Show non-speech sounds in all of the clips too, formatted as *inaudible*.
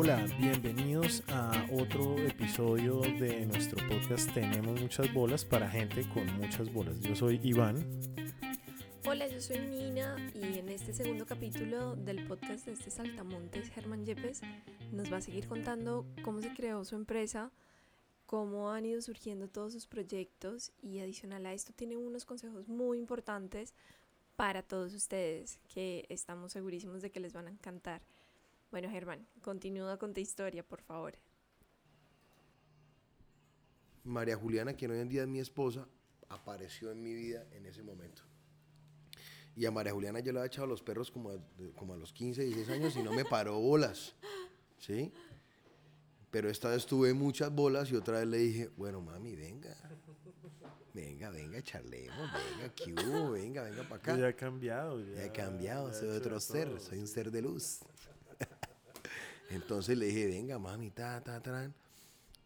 Hola, bienvenidos a otro episodio de nuestro podcast Tenemos muchas bolas para gente con muchas bolas. Yo soy Iván. Hola, yo soy Nina y en este segundo capítulo del podcast de este Saltamontes, Germán Yepes nos va a seguir contando cómo se creó su empresa, cómo han ido surgiendo todos sus proyectos y adicional a esto tiene unos consejos muy importantes para todos ustedes que estamos segurísimos de que les van a encantar. Bueno, Germán, continúa con tu historia, por favor. María Juliana, quien hoy en día es mi esposa, apareció en mi vida en ese momento. Y a María Juliana yo le había echado los perros como, como a los 15, 16 años y no me paró bolas. ¿Sí? Pero esta vez tuve muchas bolas y otra vez le dije, bueno, mami, venga. Venga, venga, charlemos, venga, ¿qué hubo? Venga, venga para acá. Ya he cambiado. Ya, he cambiado, soy otro ser, soy un ser de luz. Entonces le dije, venga, mami, ta, ta, ta.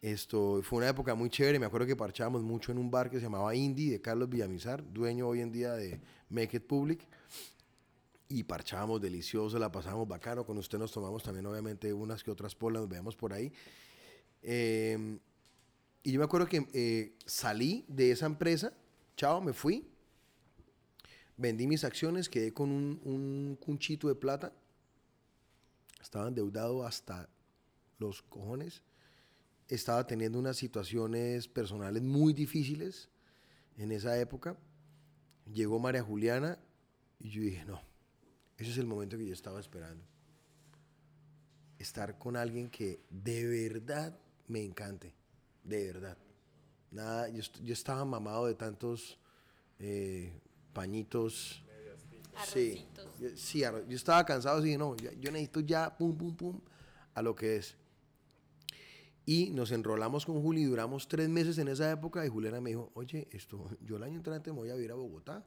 Esto fue una época muy chévere. Me acuerdo que parchábamos mucho en un bar que se llamaba Indie de Carlos Villamizar, dueño hoy en día de Make It Public. Y parchábamos delicioso, la pasábamos bacano. Con usted nos tomamos también, obviamente, unas que otras polas, nos veíamos por ahí. Eh, y yo me acuerdo que eh, salí de esa empresa, chao, me fui. Vendí mis acciones, quedé con un, un cunchito de plata estaba endeudado hasta los cojones, estaba teniendo unas situaciones personales muy difíciles en esa época. Llegó María Juliana y yo dije, no, ese es el momento que yo estaba esperando. Estar con alguien que de verdad me encante, de verdad. Nada, yo, estaba mamado de tantos eh, pañitos Sí, yo, sí, yo estaba cansado, así, no, yo, necesito ya, pum, pum, pum, a lo que es. Y nos enrolamos con Juli, duramos tres meses en esa época y Juliana me dijo, oye, esto, yo el año entrante me voy a ir a Bogotá.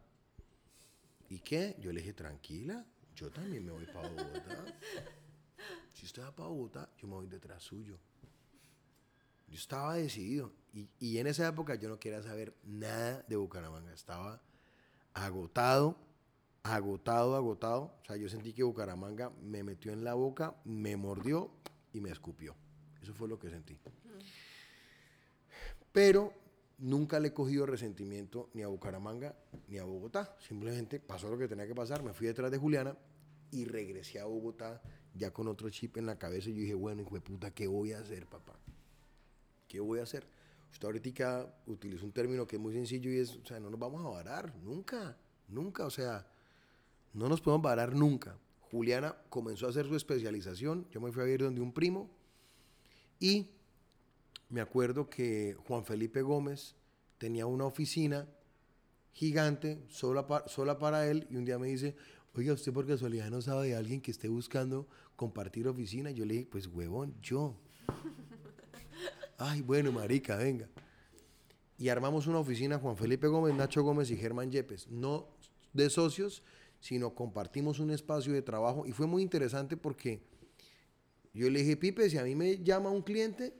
¿Y qué? Yo le dije, tranquila, yo también me voy para Bogotá. Si usted va para Bogotá, yo me voy detrás suyo. Yo estaba decidido. Y, y en esa época yo no quería saber nada de Bucaramanga. Estaba agotado agotado, agotado. O sea, yo sentí que Bucaramanga me metió en la boca, me mordió y me escupió. Eso fue lo que sentí. Pero nunca le he cogido resentimiento ni a Bucaramanga ni a Bogotá. Simplemente pasó lo que tenía que pasar, me fui detrás de Juliana y regresé a Bogotá ya con otro chip en la cabeza y yo dije, bueno, hijo de puta, ¿qué voy a hacer, papá? ¿Qué voy a hacer? Usted ahorita utiliza un término que es muy sencillo y es, o sea, no nos vamos a varar, nunca, nunca, o sea, no nos podemos parar nunca. Juliana comenzó a hacer su especialización. Yo me fui a vivir donde un primo. Y me acuerdo que Juan Felipe Gómez tenía una oficina gigante, sola, sola para él. Y un día me dice, oiga, usted por casualidad no sabe de alguien que esté buscando compartir oficina. Yo le dije, pues huevón, yo. Ay, bueno, marica, venga. Y armamos una oficina, Juan Felipe Gómez, Nacho Gómez y Germán Yepes. No de socios, sino compartimos un espacio de trabajo y fue muy interesante porque yo le dije, Pipe, si a mí me llama un cliente,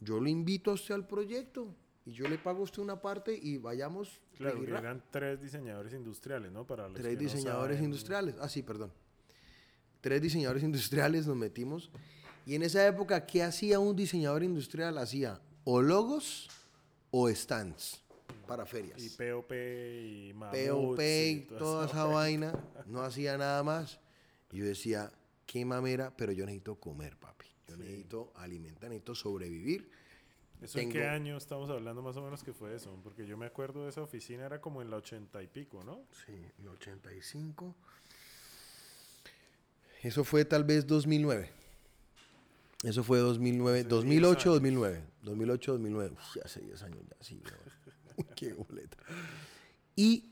yo lo invito a usted al proyecto y yo le pago a usted una parte y vayamos. Claro, eran tres diseñadores industriales, ¿no? Para tres diseñadores industriales, ah, sí, perdón. Tres diseñadores industriales nos metimos. Y en esa época, ¿qué hacía un diseñador industrial? Hacía o logos o stands para ferias. Y POP y POP y toda, esa vaina. No hacía nada más. Y yo decía, qué mamera, pero yo necesito comer, papi. Yo necesito alimentar, necesito sobrevivir. ¿Eso en qué año estamos hablando más o menos que fue eso? Porque yo me acuerdo de esa oficina, era como en la ochenta y pico, ¿no? Sí, en la ochenta y cinco. Eso fue tal vez 2009. Eso fue 2009, 2008, 2009. 2008, 2009. Uf, hace 10 años ya, sí. *laughs* Qué boleta. Y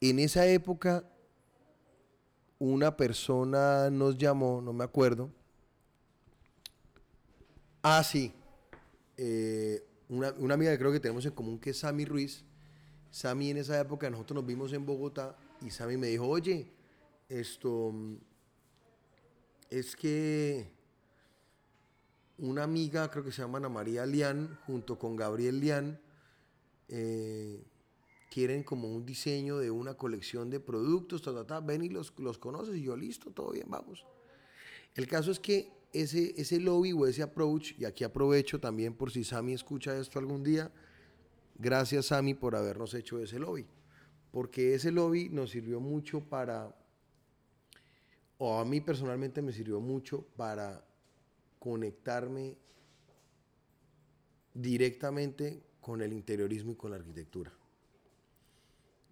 en esa época, una persona nos llamó, no me acuerdo. Ah, sí. Eh, una, una, amiga que creo que tenemos en común que es Sammy Ruiz. Sammy en esa época, nosotros nos vimos en Bogotá y Sammy me dijo, oye, esto es que una amiga, creo que se llama Ana María Lian, junto con Gabriel Lian, eh, quieren como un diseño de una colección de productos, ta, ta, ven y los, los conoces, y yo listo, todo bien, vamos. El caso es que ese, ese lobby o ese approach, y aquí aprovecho también por si Sami escucha esto algún día, gracias Sami por habernos hecho ese lobby, porque ese lobby nos sirvió mucho para, o a mí personalmente me sirvió mucho para conectarme directamente con el interiorismo y con la arquitectura.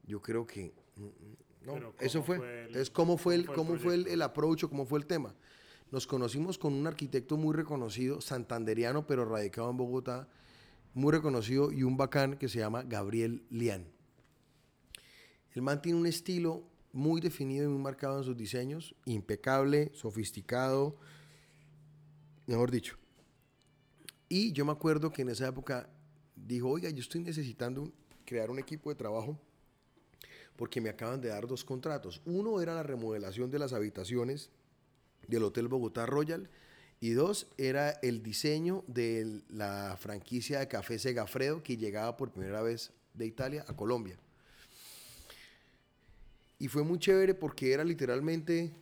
Yo creo que mm, mm, no, eso ¿cómo fue. fue el- Entonces, ¿cómo fue el, cómo fue el el approach o cómo fue el tema? Nos conocimos con un arquitecto muy reconocido, santanderiano, pero radicado en Bogotá, muy reconocido y un bacán que se llama Gabriel Lian. El man tiene un estilo muy definido y muy marcado en sus diseños, impecable, sofisticado, mejor dicho. Y yo me acuerdo que en esa época dijo, oiga, yo estoy necesitando crear un equipo de trabajo porque me acaban de dar dos contratos. Uno era la remodelación de las habitaciones del Hotel Bogotá Royal y dos era el diseño de la franquicia de Café Segafredo que llegaba por primera vez de Italia a Colombia. Y fue muy chévere porque era literalmente,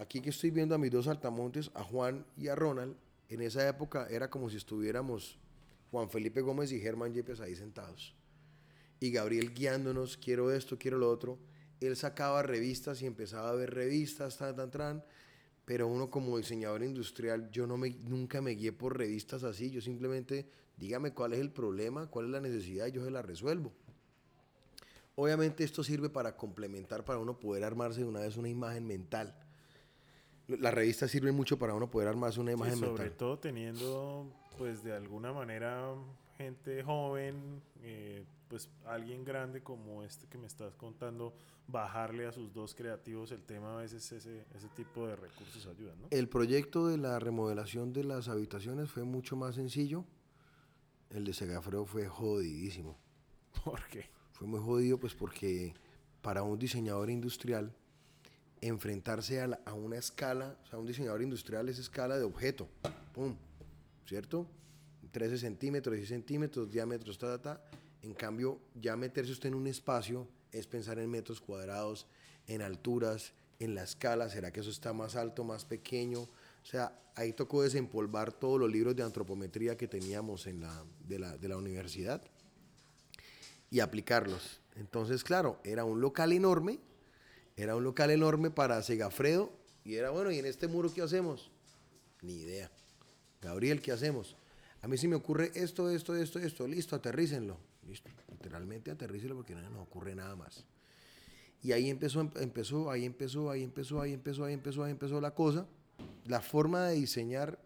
aquí que estoy viendo a mis dos altamontes, a Juan y a Ronald, en esa época era como si estuviéramos Juan Felipe Gómez y Germán Yepes ahí sentados. Y Gabriel guiándonos, quiero esto, quiero lo otro. Él sacaba revistas y empezaba a ver revistas, tan, tan, tan. Pero uno como diseñador industrial, yo no me, nunca me guié por revistas así. Yo simplemente, dígame cuál es el problema, cuál es la necesidad y yo se la resuelvo. Obviamente esto sirve para complementar, para uno poder armarse de una vez una imagen mental. Las revistas sirven mucho para uno poder armarse una Sí, imagen sobre mental. todo teniendo, pues de alguna manera, gente joven, eh, pues alguien grande como este que me estás contando, bajarle a sus dos creativos el tema, a veces ese, ese tipo de recursos ayudan, ¿no? El proyecto de la remodelación de las habitaciones fue mucho más sencillo. El de Segafredo fue jodidísimo. *laughs* ¿Por qué? Fue muy jodido pues porque para un diseñador industrial enfrentarse a, una escala, o sea, un diseñador industrial es escala de objeto, ¡pum! ¿Cierto? 13 centímetros, 10 centímetros, diámetros, ta, ta, ta. En cambio, ya meterse usted en un espacio es pensar en metros cuadrados, en alturas, en la escala, ¿será que eso está más alto, más pequeño? O sea, ahí tocó desempolvar todos los libros de antropometría que teníamos en la, de la universidad y aplicarlos. Entonces, claro, era un local enorme, era un local enorme para Segafredo y era bueno, ¿y en este muro qué hacemos? Ni idea. Gabriel, ¿qué hacemos? A mí se me ocurre esto, esto, esto, esto, listo, aterrícenlo. Listo, literalmente aterrícenlo porque no nos ocurre nada más. Y ahí empezó, em- empezó, ahí empezó, ahí empezó, ahí empezó, ahí empezó, ahí empezó la cosa. La forma de diseñar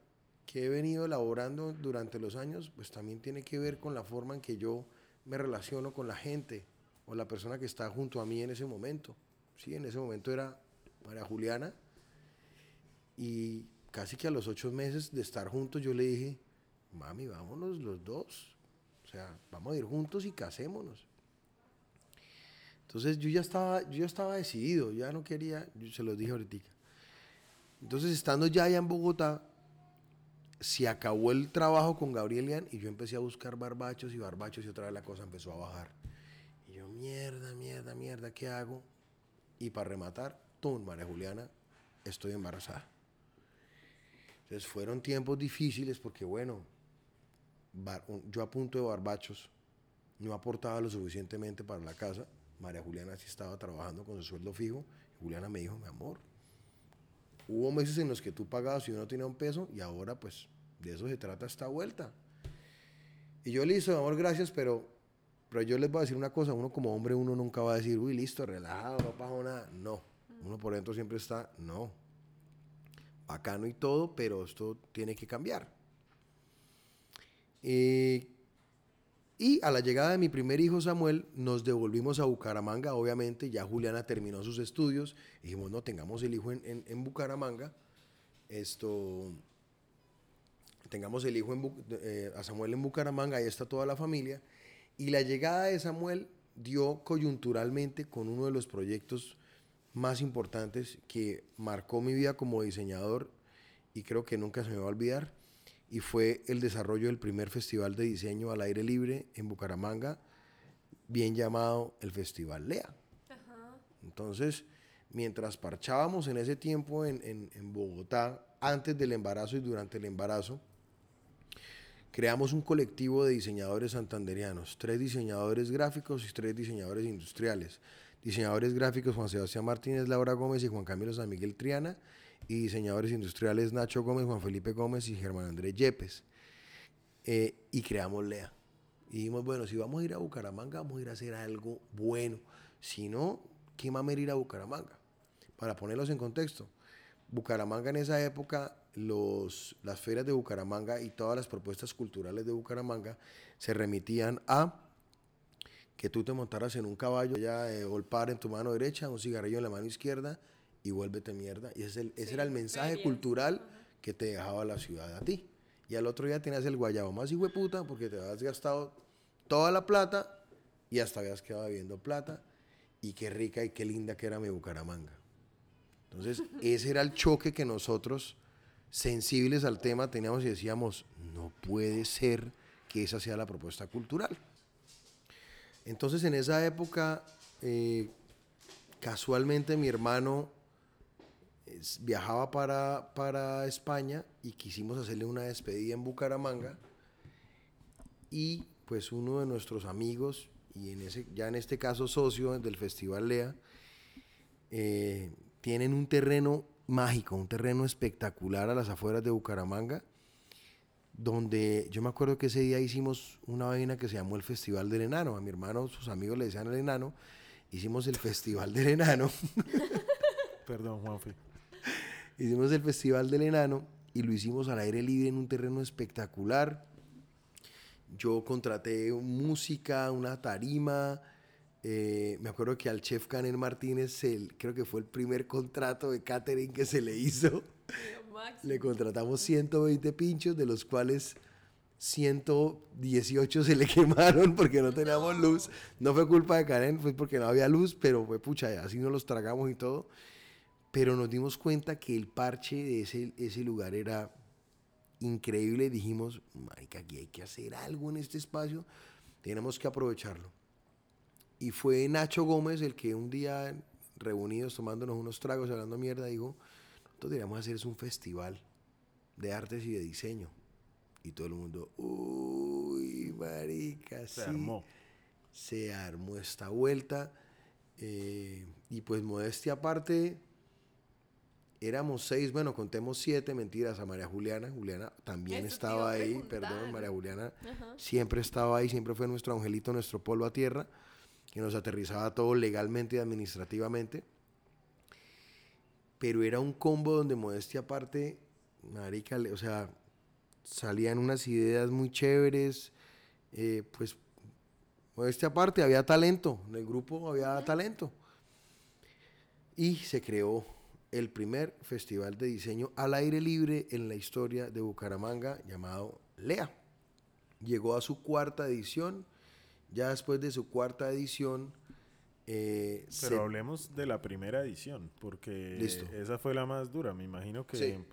que he venido elaborando durante los años, pues también tiene que ver con la forma en que yo me relaciono con la gente o la persona que está junto a mí en ese momento. Sí, en ese momento era María Juliana y casi que a los ocho meses de estar juntos yo le dije, mami, vámonos los dos. O sea, vamos a ir juntos y casémonos. Entonces yo ya estaba, yo ya estaba decidido, ya no quería, yo se los dije ahorita. Entonces estando ya allá en Bogotá, se acabó el trabajo con Gabriel Lian y yo empecé a buscar barbachos y barbachos y otra vez la cosa empezó a bajar. Y yo, mierda, mierda, mierda, ¿qué hago? Y para rematar, tú, María Juliana, estoy embarazada. Entonces fueron tiempos difíciles porque, bueno, yo a punto de barbachos no aportaba lo suficientemente para la casa. María Juliana sí estaba trabajando con su sueldo fijo. Y Juliana me dijo, mi amor, hubo meses en los que tú pagabas y yo no tenía un peso y ahora pues de eso se trata esta vuelta. Y yo listo, mi amor, gracias, pero, pero yo les voy a decir una cosa, uno como hombre uno nunca va a decir, uy, listo, relajado, no pasó nada. No, uno por dentro siempre está, no, bacano y todo, pero esto tiene que cambiar. Eh, y a la llegada de mi primer hijo Samuel, nos devolvimos a Bucaramanga, obviamente, ya Juliana terminó sus estudios, dijimos, no, tengamos el hijo en, en- en Bucaramanga, esto, tengamos el hijo en eh, a Samuel en Bucaramanga, ahí está toda la familia, y la llegada de Samuel dio coyunturalmente con uno de los proyectos más importantes que marcó mi vida como diseñador y creo que nunca se me va a olvidar, y fue el desarrollo del primer festival de diseño al aire libre en Bucaramanga, bien llamado el Festival LEA. Entonces, mientras parchábamos en ese tiempo en, en- en Bogotá, antes del embarazo y durante el embarazo, creamos un colectivo de diseñadores santanderianos, tres diseñadores gráficos y tres diseñadores industriales. Diseñadores gráficos Juan Sebastián Martínez, Laura Gómez y Juan Camilo San Miguel Triana, y diseñadores industriales Nacho Gómez, Juan Felipe Gómez y Germán Andrés Yepes. Eh, y creamos LEA. Y dijimos, bueno, si vamos a ir a Bucaramanga, vamos a ir a hacer algo bueno. Si no, ¿qué mamera ir a Bucaramanga? Para ponerlos en contexto, Bucaramanga en esa época, los, las ferias de Bucaramanga y todas las propuestas culturales de Bucaramanga se remitían a que tú te montaras en un caballo, ya eh, golpar en tu mano derecha, un cigarrillo en la mano izquierda y vuélvete mierda. Y ese, el- ese era el mensaje ferias, cultural que te dejaba la ciudad a ti. Y al otro día tenías el guayabo más hijo de puta porque te habías gastado toda la plata y hasta habías quedado bebiendo plata. Y qué rica y qué linda que era mi Bucaramanga. Entonces, *laughs* ese era el choque que nosotros, sensibles al tema, teníamos y decíamos, no puede ser que esa sea la propuesta cultural. Entonces, en esa época, eh, casualmente mi hermano es- viajaba para, para España y quisimos hacerle una despedida en Bucaramanga. Y pues uno de nuestros amigos, y en ese, ya en este caso socio del Festival Lea, eh, tienen un terreno mágico, un terreno espectacular a las afueras de Bucaramanga, donde yo me acuerdo que ese día hicimos una vaina que se llamó el Festival del Enano. A mi hermano, sus amigos le decían el Enano. Hicimos el Festival del Enano. *laughs* Perdón, Juanfe. Hicimos el Festival del Enano y lo hicimos al aire libre en un terreno espectacular. Yo contraté música, una tarima. Eh, me acuerdo que al chef Canel Martínez, el- creo que fue el primer contrato de catering que se le hizo. *laughs* Le contratamos 120 pinchos, de los cuales 118 se le *laughs* quemaron porque no teníamos luz. No fue culpa de Karen, fue porque no había luz, pero fue pucha, así nos los tragamos y todo. Pero nos dimos cuenta que el parche de ese, ese lugar era increíble. Dijimos, marica, aquí hay que hacer algo en este espacio, tenemos que aprovecharlo. Y fue Nacho Gómez el que un día, reunidos tomándonos unos tragos, hablando mierda, dijo, nosotros deberíamos hacer es un festival de artes y de diseño. Y todo el mundo, uy, marica, Se sí". armó. Se armó esta vuelta. eh, y pues modestia aparte, éramos seis, bueno, contemos siete, mentiras, a María Juliana. Juliana también Eso estaba ahí, preguntar. perdón, María Juliana Ajá. siempre estaba ahí, siempre fue nuestro angelito, nuestro polvo a tierra, que nos aterrizaba todo legalmente y administrativamente. Pero era un combo donde modestia aparte, marica, o sea, salían unas ideas muy chéveres, eh, pues modestia aparte, había talento, en el grupo había talento. Y se creó el primer festival de diseño al aire libre en la historia de Bucaramanga llamado LEA llegó a su cuarta edición. Ya después de su cuarta edición, eh, Pero se- hablemos de la primera edición, porque Listo. esa fue la más dura. Me imagino que Sí.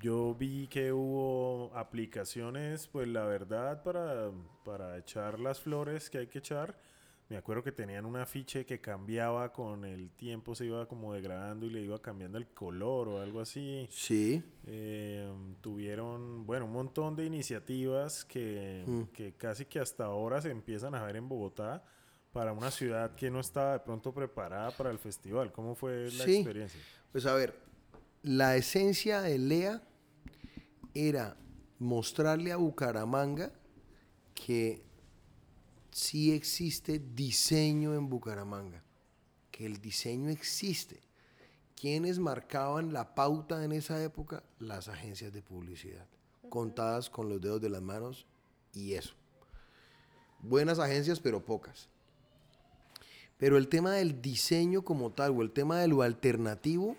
yo vi que hubo aplicaciones, pues la verdad, para, para echar las flores que hay que echar. Me acuerdo que tenían un afiche que cambiaba con el tiempo, se iba como degradando y le iba cambiando el color o algo así. sí, Eh, tuvieron, bueno, un montón de iniciativas que, Mm. que casi que hasta ahora se empiezan a ver en Bogotá para una ciudad que no estaba de pronto preparada para el festival. ¿Cómo fue la Sí. experiencia? pues a ver, la esencia de LEA era mostrarle a Bucaramanga que sí existe diseño en Bucaramanga, que el diseño existe. ¿Quiénes marcaban la pauta en esa época? Las agencias de publicidad, contadas con los dedos de las manos y eso. Buenas agencias, pero pocas. Pero el tema del diseño como tal, o el tema de lo alternativo,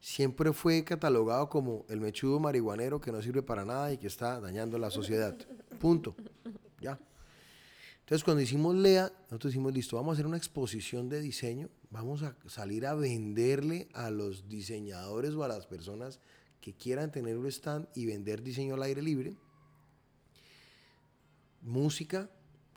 siempre fue catalogado como el mechudo marihuanero que no sirve para nada y que está dañando la sociedad. Punto. Ya. Entonces, cuando hicimos LEA, nosotros dijimos, listo, vamos a hacer una exposición de diseño, vamos a salir a venderle a los diseñadores o a las personas que quieran tener un stand y vender diseño al aire libre. Música,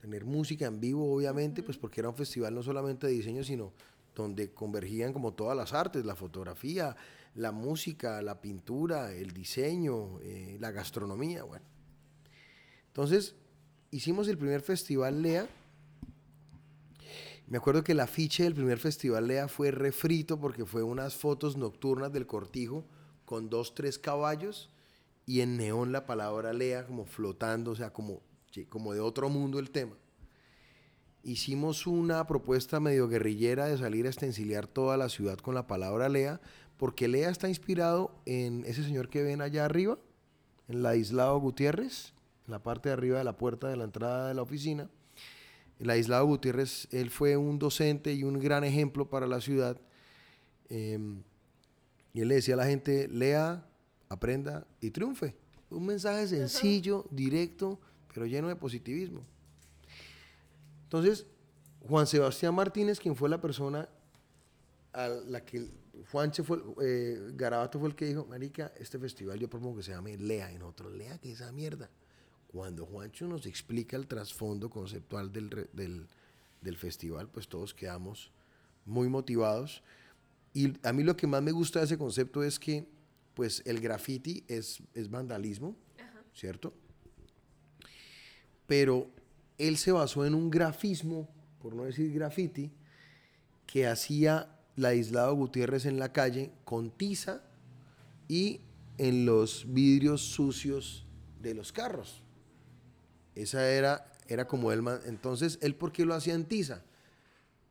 tener música en vivo, obviamente, pues porque era un festival no solamente de diseño, sino donde convergían como todas las artes, la fotografía, la música, la pintura, el diseño, eh, la gastronomía, bueno. Entonces, hicimos el primer festival Lea. Me acuerdo que el afiche del primer festival Lea fue refrito porque fue unas fotos nocturnas del cortijo con dos, tres caballos y en neón la palabra Lea como flotando, o sea, como, como de otro mundo el tema. Hicimos una propuesta medio guerrillera de salir a estenciliar toda la ciudad con la palabra Lea, porque Lea está inspirado en ese señor que ven allá arriba, en la Islao Gutiérrez, en la parte de arriba de la puerta de la entrada de la oficina. El aislado Gutiérrez, él fue un docente y un gran ejemplo para la ciudad. Em, y él le decía a la gente, lea, aprenda y triunfe. Un mensaje sencillo, directo, pero lleno de positivismo. Entonces, Juan Sebastián Martínez, quien fue la persona a la que Juanche fue, eh, Garabato fue el que dijo, Marica, este festival yo propongo que se llame Lea, en otro, Lea, que esa mierda. Cuando Juancho nos explica el trasfondo conceptual del, del, festival, pues todos quedamos muy motivados. Y a mí lo que más me gusta de ese concepto es que pues el graffiti es, es vandalismo, ¿cierto? Pero él se basó en un grafismo, por no decir graffiti, que hacía la aislado Gutiérrez en la calle con tiza y en los vidrios sucios de los carros. Esa era, era como él. Entonces, ¿él por qué lo hacía en tiza?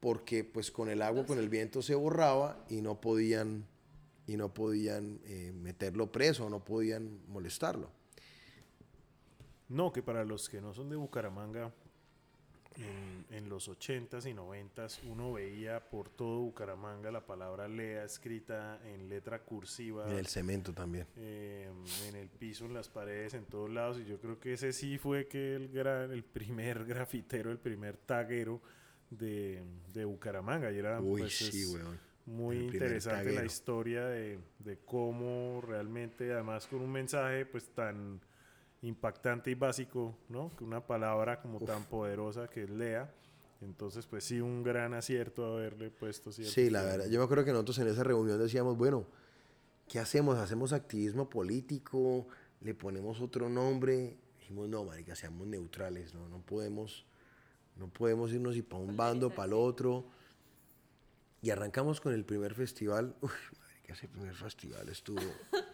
Porque pues con el agua, con el viento se borraba y no podían, y no podían eh, meterlo preso, no podían molestarlo. No, que para los que no son de Bucaramanga, en, los 80s y 90s uno veía por todo Bucaramanga la palabra Lea escrita en letra cursiva. En el cemento también. Em, en el piso, en las paredes, en todos lados. Y yo creo que ese sí fue que el, gran, el primer *laughs* grafitero, el primer taguero de, de Bucaramanga. Y era pues, muy interesante la historia de, de cómo realmente, además con un mensaje pues tan impactante y básico, ¿no? Que una palabra como tan poderosa que es lea. Entonces, pues sí, un gran acierto haberle puesto Sí, la verdad. Yo me acuerdo que nosotros en esa reunión decíamos, bueno, ¿qué hacemos? ¿Hacemos activismo político? ¿Le ponemos otro nombre? Dijimos, no, marica, seamos neutrales, ¿no? No podemos, no podemos irnos y para un bando, para el otro. Y arrancamos con el primer festival. Uy, marica, ese primer festival estuvo... *laughs*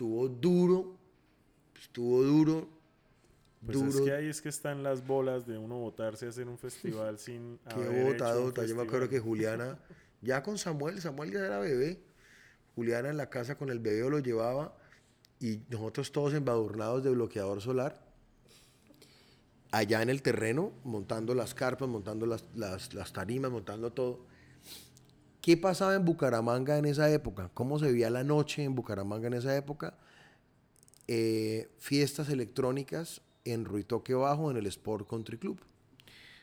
estuvo duro, estuvo duro. Pues es que ahí es que están las bolas de uno votarse a hacer un festival *laughs* sin. Qué votado, yo me acuerdo que Juliana, *laughs* ya con Samuel, Samuel ya era bebé. Juliana en la casa con el bebé lo llevaba y nosotros todos embadurnados de bloqueador solar. Allá en el terreno, montando las carpas, montando las, las, las tarimas, montando todo. ¿Qué pasaba en Bucaramanga en esa época? ¿Cómo se veía la noche en Bucaramanga en esa época? Eh, fiestas electrónicas en Ruitoque Bajo, en el Sport Country Club.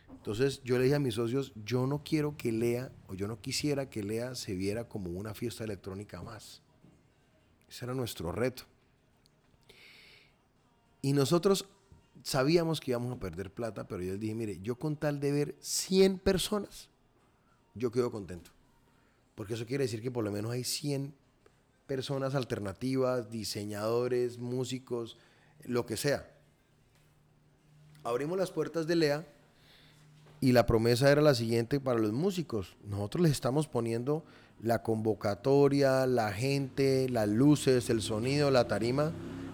Entonces yo le dije a mis socios, yo no quiero que Lea, o yo no quisiera que Lea se viera como una fiesta electrónica más. Ese era nuestro reto. Y nosotros sabíamos que íbamos a perder plata, pero yo les dije, mire, yo con tal de ver 100 personas, yo quedo contento porque eso quiere decir que por lo menos hay 100 personas alternativas, diseñadores, músicos, lo que sea. Abrimos las puertas de Lea y la promesa era la siguiente para los músicos. Nosotros les estamos poniendo la convocatoria, la gente, las luces, el sonido, la tarima.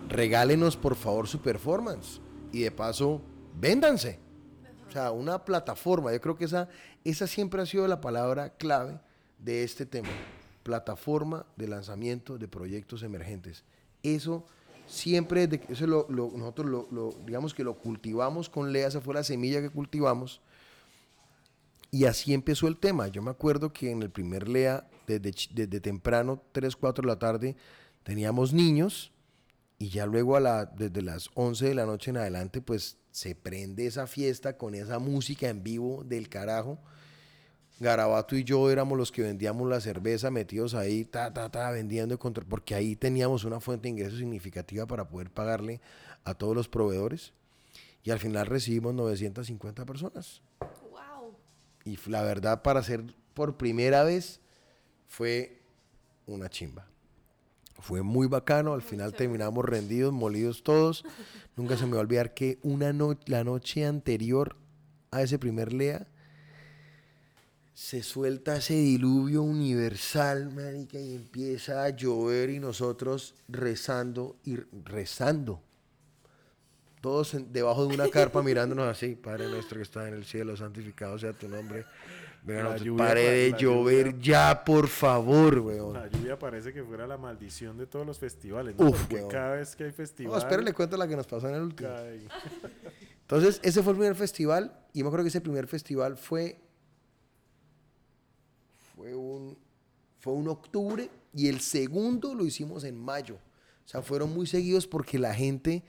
Regálenos por favor su performance y de paso, véndanse. O sea, una plataforma. Yo creo que esa, esa siempre ha sido la palabra clave de este tema, plataforma de lanzamiento de proyectos emergentes. Eso siempre, eso lo, nosotros lo, digamos que lo cultivamos con Lea, esa fue la semilla que cultivamos. Y así empezó el tema. Yo me acuerdo que en el primer Lea, desde, desde temprano, 3, 4 de la tarde, teníamos niños y ya luego a la, desde las 11 de la noche en adelante, pues se prende esa fiesta con esa música en vivo del carajo. Garabato y yo éramos los que vendíamos la cerveza metidos ahí, ta, ta, ta, vendiendo, porque ahí teníamos una fuente de ingresos significativa para poder pagarle a todos los proveedores. Y al final recibimos 950 personas. ¡Wow! Y la verdad, para ser por primera vez, fue una chimba. Fue muy bacano, al final terminamos rendidos, molidos todos. *laughs* Nunca se me va a olvidar que una no la noche anterior a ese primer Lea, se suelta ese diluvio universal, marica, y empieza a llover y nosotros rezando y rezando. Todos debajo de una carpa *laughs* mirándonos así, Padre nuestro que está en el cielo, santificado sea tu nombre. pare de llover ya, por favor, weón. La lluvia parece que fuera la maldición de todos los festivales, Porque cada vez que hay festival... No, espera, le cuento la que nos pasó en el último. Entonces, ese fue el primer festival y me acuerdo que ese primer festival fue fue un, fue un octubre y el segundo lo hicimos en mayo. O sea, fueron muy seguidos porque la gente,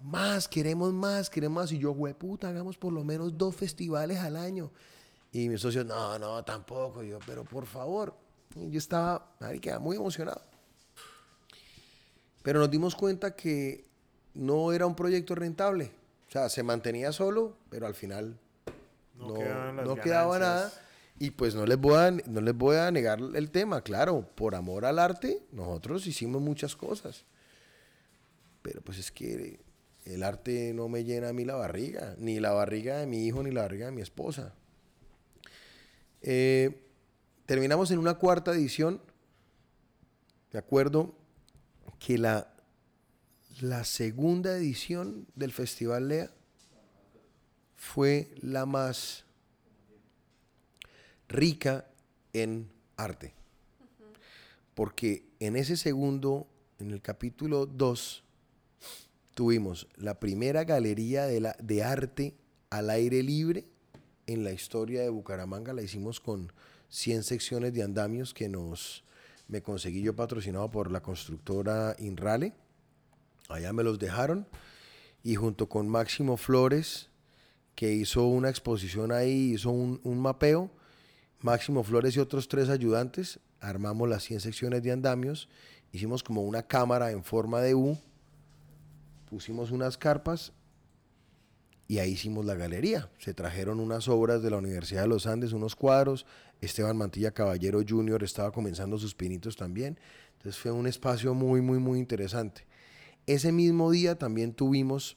más, queremos más, queremos más. Y yo, güey, puta, hagamos por lo menos dos festivales al año. Y mis socios, no, no, tampoco. yo, pero por favor. Y yo estaba, quedaba muy emocionado. Pero nos dimos cuenta que no era un proyecto rentable. O sea, se mantenía solo, pero al final no, no quedaba nada. Y pues no les, voy a, no les voy a negar el tema, claro, por amor al arte, nosotros hicimos muchas cosas. Pero pues es que el arte no me llena a mí la barriga, ni la barriga de mi hijo, ni la barriga de mi esposa. Eh, terminamos en una cuarta edición. Me acuerdo que la, la segunda edición del Festival Lea fue la más rica en arte. Porque en ese segundo, en el capítulo 2, tuvimos la primera galería de, la, de arte al aire libre en la historia de Bucaramanga. La hicimos con 100 secciones de andamios que nos me conseguí yo patrocinado por la constructora Inrale. Allá me los dejaron. Y junto con Máximo Flores, que hizo una exposición ahí, hizo un, un mapeo, Máximo Flores y otros tres ayudantes armamos las 100 secciones de andamios, hicimos como una cámara en forma de U, pusimos unas carpas y ahí hicimos la galería. Se trajeron unas obras de la Universidad de los Andes, unos cuadros. Esteban Mantilla Caballero Jr. estaba comenzando sus pinitos también. Entonces fue un espacio muy, muy, muy interesante. Ese mismo día también tuvimos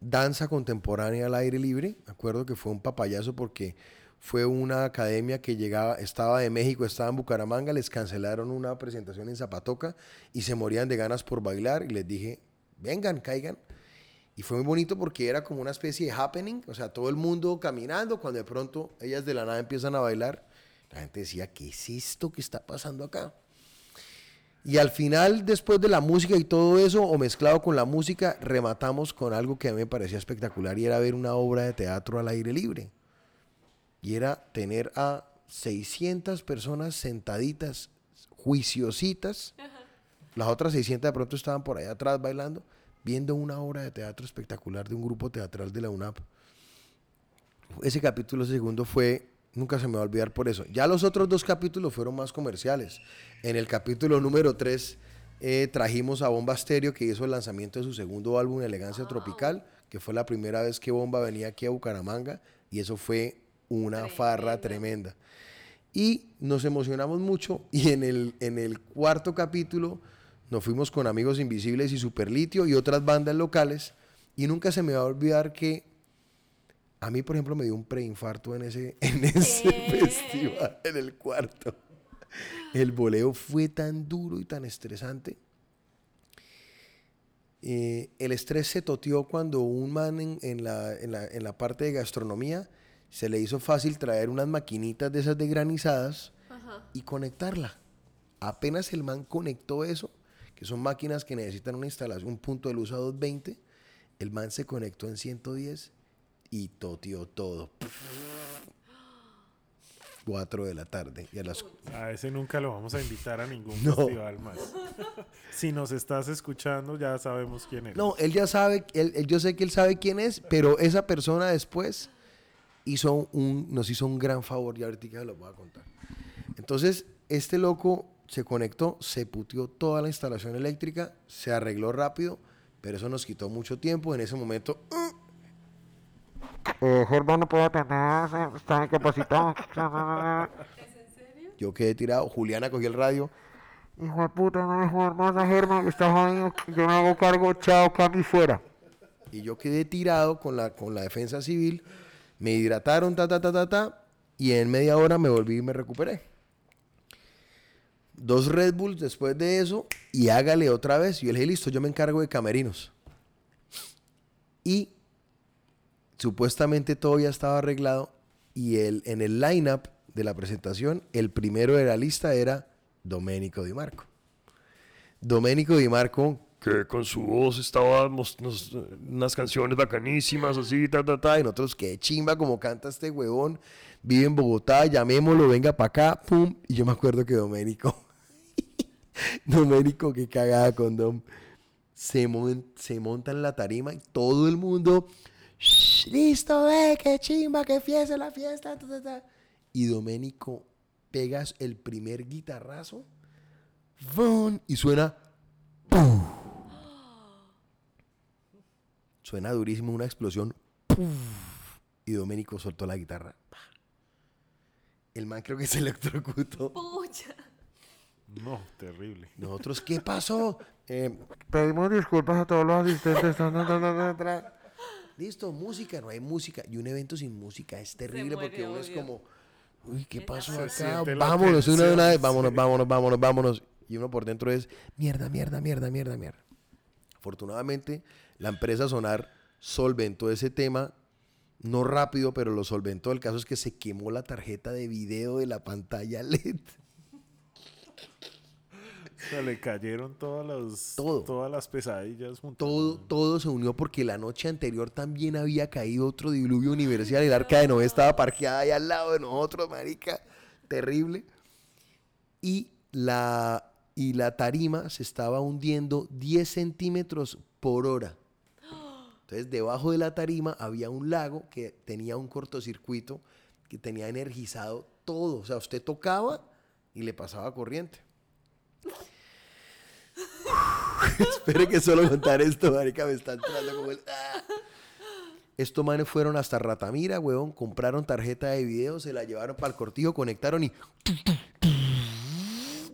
danza contemporánea al aire libre. Acuerdo que fue un papayazo porque fue una academia que llegaba, estaba de México, estaba en Bucaramanga, les cancelaron una presentación en Zapatoca y se morían de ganas por bailar y les dije, vengan, caigan. Y fue muy bonito porque era como una especie de happening, o sea, todo el mundo caminando, cuando de pronto ellas de la nada empiezan a bailar, la gente decía, ¿qué es esto que está pasando acá? Y al final, después de la música y todo eso, o mezclado con la música, rematamos con algo que a mí me parecía espectacular y era ver una obra de teatro al aire libre y era tener a 600 personas sentaditas, juiciositas. Las otras 600 de pronto estaban por allá atrás bailando, viendo una obra de teatro espectacular de un grupo teatral de la UNAP. Ese capítulo segundo fue, nunca se me va a olvidar por eso. Ya los otros dos capítulos fueron más comerciales. En el capítulo número 3 eh, trajimos a Bomba Stereo, que hizo el lanzamiento de su segundo álbum, Elegancia Tropical, que fue la primera vez que Bomba venía aquí a Bucaramanga, y eso fue una farra tremenda. Y nos emocionamos mucho *laughs* y en el, en el cuarto capítulo nos fuimos con Amigos Invisibles y Superlitio y otras bandas locales y nunca se me va a olvidar que a mí, por ejemplo, me dio un preinfarto en ese, *laughs* en ese festival, en el cuarto. El voleo fue tan duro y tan estresante. Eh, el estrés se toteó cuando un man en, la, en, la, en la parte de gastronomía se le hizo fácil traer unas maquinitas de esas de granizadas y conectarla. Apenas el man conectó eso, que son máquinas que necesitan una instalación, un punto de luz a 220, el man se conectó en 110 y totió todo. 4 de la tarde. Y a, las... a ese nunca lo vamos a invitar a ningún festival más. *laughs* si nos estás escuchando, ya sabemos quién es. No, él ya sabe, él, yo sé que él sabe quién es, pero esa persona después hizo un, nos hizo un gran favor y ahorita lo voy a contar. Entonces, este loco se conectó, se putió toda la instalación eléctrica, se arregló rápido, pero eso nos quitó mucho tiempo. En ese momento, eh, Germán no puede atender, se- está incapacitado. *laughs* Yo quedé tirado, Juliana cogió el radio. Hijo de puta, no me jodas más a Germán, que está jodido. Yo me hago cargo, chao, Cami, fuera. Y yo quedé tirado con la, con la defensa civil. Me hidrataron, ta, ta, ta, ta, ta. Y en media hora me volví y me recuperé. Dos Red Bulls después de eso. Y hágale otra vez. Y yo dije, listo, yo me encargo de camerinos. Y supuestamente todo ya estaba arreglado. Y en el lineup de la presentación, el primero de la lista era Domenico Di Marco. Domenico Di Marco, que con su voz estaba nos- unas canciones bacanísimas, así, ta, ta, ta, y nosotros, qué chimba como canta este huevón, vive en Bogotá, llamémoslo, venga para acá, pum, y yo me acuerdo que Domenico, *laughs* Domenico, que cagada con Dom, se, mon- se monta en la tarima y todo el mundo, "Shh, listo, ve, qué chimba, qué fiesta, la fiesta, ta, ta, ta". y Domenico pegas el primer guitarrazo, y suena ¡pum! Suena durísimo, una explosión. Y Domenico soltó la guitarra. El man creo que se electrocutó. Pucha. No, terrible. Nosotros, ¿qué pasó? Eh, Pedimos disculpas a todos los asistentes. Listo, música, no hay música. Y un evento sin música es terrible muere, porque uno es como, uy, ¿qué pasó acá? Vámonos, una de una vez, vámonos, sí. vámonos, vámonos, vámonos. Y uno por dentro es, mierda, mierda, mierda, mierda, mierda. Afortunadamente, la empresa Sonar solventó ese tema, no rápido, pero lo solventó. El caso es que se quemó la tarjeta de video de la pantalla *laughs* LED. O sea, le cayeron todas las, Todo. todas las pesadillas. Todo, todo se unió porque la noche anterior también había caído otro diluvio universal el arca de Noé estaba parqueada ahí al lado de nosotros, marica. Terrible. Y la, y la tarima se estaba hundiendo 10 centímetros por hora. Entonces, debajo de la tarima había un lago que tenía un cortocircuito que tenía energizado todo. O sea, usted tocaba y le pasaba corriente. *laughs* Espere que solo contar esto, marica, me está entrando como el... ¡Ah! Estos manes fueron hasta Ratamira, huevón, compraron tarjeta de video, se la llevaron para el cortijo, conectaron y...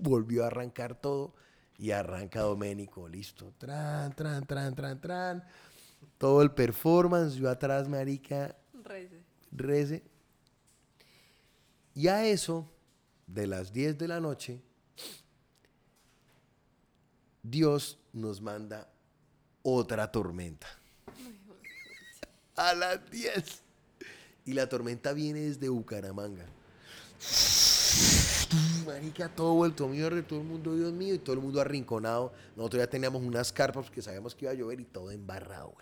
Volvió a arrancar todo y arranca Doménico, listo. Tran, tran, tran, tran, tran. Todo el performance, yo atrás, marica, Rece. rece. Y a eso, de las 10 de la noche, Dios nos manda otra tormenta. A las 10. Y la tormenta viene desde Bucaramanga. Marica, todo vuelto mierda, todo el mundo, Dios mío, y todo el mundo arrinconado. Nosotros ya teníamos unas carpas porque sabíamos que iba a llover y todo embarrado,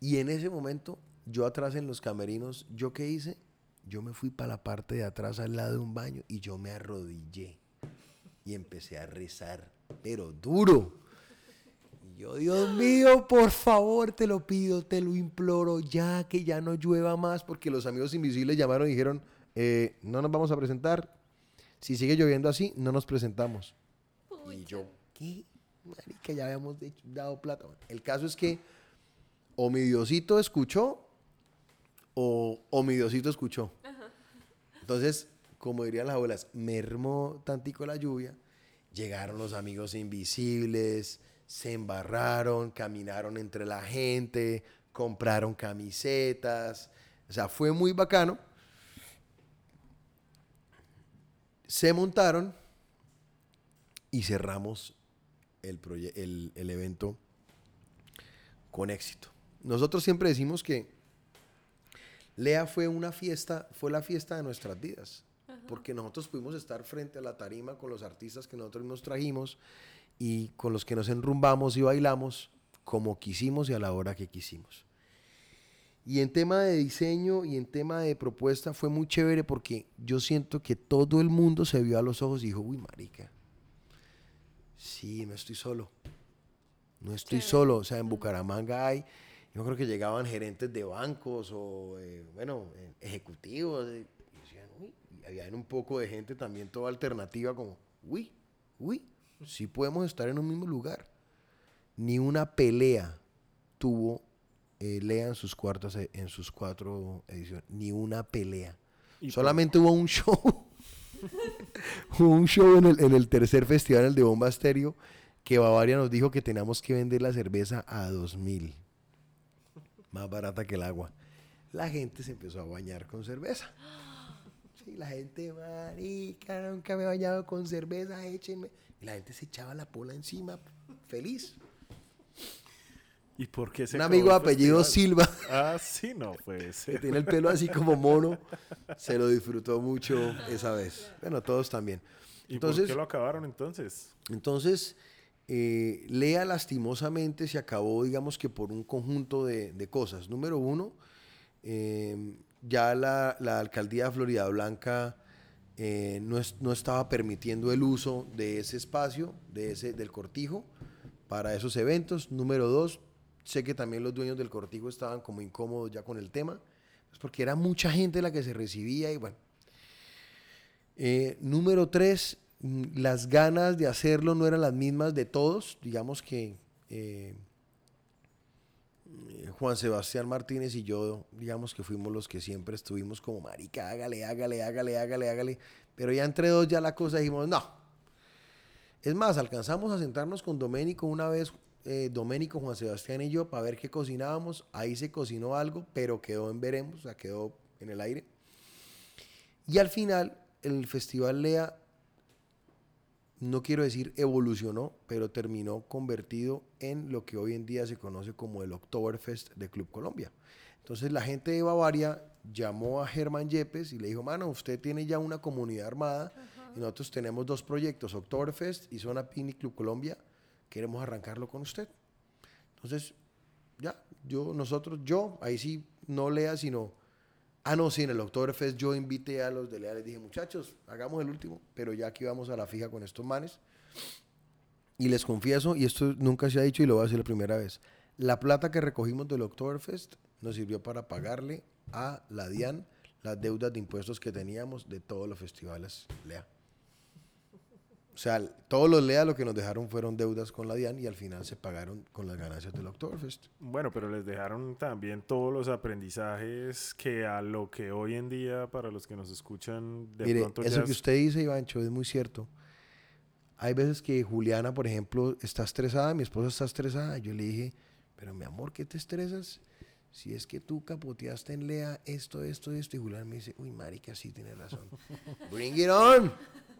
Y en ese momento, yo atrás en los camerinos, ¿yo qué hice? Yo me fui para la parte de atrás al lado de un baño y yo me arrodillé y empecé a rezar, pero duro. Y yo, Dios mío, por favor, te lo pido, te lo imploro, ya que ya no llueva más, porque los amigos invisibles llamaron y dijeron, eh, no nos vamos a presentar. Si sigue lloviendo así, no nos presentamos. Y yo, ¿qué? Marica, ya habíamos dado plata. El caso es que o mi Diosito escuchó o, o mi Diosito escuchó. Entonces, como dirían las abuelas, mermó tantico la lluvia, llegaron los amigos invisibles, se embarraron, caminaron entre la gente, compraron camisetas, o sea, fue muy bacano. Se montaron y cerramos el, el, el evento con éxito. Nosotros siempre decimos que Lea fue una fiesta, fue la fiesta de nuestras vidas, porque nosotros pudimos estar frente a la tarima con los artistas que nosotros nos trajimos y con los que nos enrumbamos y bailamos como quisimos y a la hora que quisimos. Y en tema de diseño y en tema de propuesta fue muy chévere porque yo siento que todo el mundo se vio a los ojos y dijo, uy, marica, sí, no estoy solo. No estoy Chévere. solo. O sea, en Bucaramanga hay, yo creo que llegaban gerentes de bancos o, eh, bueno, eh, ejecutivos. eh, y decían, uy, y había un poco de gente también toda alternativa como, uy, uy, sí podemos estar en un mismo lugar. Ni una pelea tuvo eh, Lea en sus, cuartas, e- en sus cuatro ediciones. Ni una pelea. Y por- Solamente hubo un show. *laughs* un show en el, en el tercer festival, el de Bomba Estéreo, que Bavaria nos dijo que teníamos que vender la cerveza a 2000. Más barata que el agua. La gente se empezó a bañar con cerveza. Sí, la gente, marica, nunca me he bañado con cerveza, échenme. Y la gente se echaba la pola encima, feliz. ¿Y por qué se Un amigo de el apellido festival? Silva, Ah, sí, no puede que tiene el pelo así como mono, se lo disfrutó mucho esa vez. Bueno, todos también. ¿Y por Entonces, qué lo acabaron entonces? entonces eh, Lea lastimosamente se acabó, digamos que por un conjunto de, de cosas. Número uno, eh, ya la, la alcaldía de Florida Blanca eh, no, es- no estaba permitiendo el uso de ese espacio, de ese, del cortijo, para esos eventos. Número dos, sé que también los dueños del cortijo estaban como incómodos ya con el tema, pues porque era mucha gente la que se recibía y bueno. Eh, número tres, mm, las ganas de hacerlo no eran las mismas de todos. Digamos que eh, eh, Juan Sebastián Martínez y yo, digamos que fuimos los que siempre estuvimos como, marica, hágale, hágale, hágale, hágale, hágale. Pero ya entre dos ya la cosa dijimos, no. Es más, alcanzamos a sentarnos con Doménico una vez, eh, Doménico, Juan Sebastián y yo, para ver qué cocinábamos. Ahí se cocinó algo, pero quedó en veremos, o sea, quedó en el aire. Y al final, el Festival Lea, no quiero decir evolucionó, pero terminó convertido en lo que hoy en día se conoce como el Oktoberfest de Club Colombia. Entonces la gente de Bavaria llamó a Germán Yepes y le dijo, mano, usted tiene ya una comunidad armada y nosotros tenemos dos proyectos, Oktoberfest y Zona Pini Club Colombia, queremos arrancarlo con usted. Entonces, ya, yo, nosotros, yo, ahí sí, no lea, sino Ah, no, sí, en el Oktoberfest yo invité a los de Lea, les dije, muchachos, hagamos el último, pero ya aquí vamos a la fija con estos manes. Y les confieso, y esto nunca se ha dicho y lo voy a decir la primera vez, la plata que recogimos del Oktoberfest nos sirvió para pagarle a la DIAN las deudas de impuestos que teníamos de todos los festivales Lea. O sea, todos los Lea lo que nos dejaron fueron deudas con la DIAN y al final se pagaron con las ganancias del Oktoberfest. Bueno, pero les dejaron también todos los aprendizajes que a lo que hoy en día, para los que nos escuchan, de Mire, pronto eso ya que usted dice, Ivancho, es muy cierto. Hay veces que Juliana, por ejemplo, está estresada, mi esposa está estresada. Yo le dije, pero mi amor, ¿qué te estresas? Si es que tú capoteaste en Lea esto, esto, esto. Y Juliana me dice, uy, marica, sí, tiene razón. *laughs* Bring it on.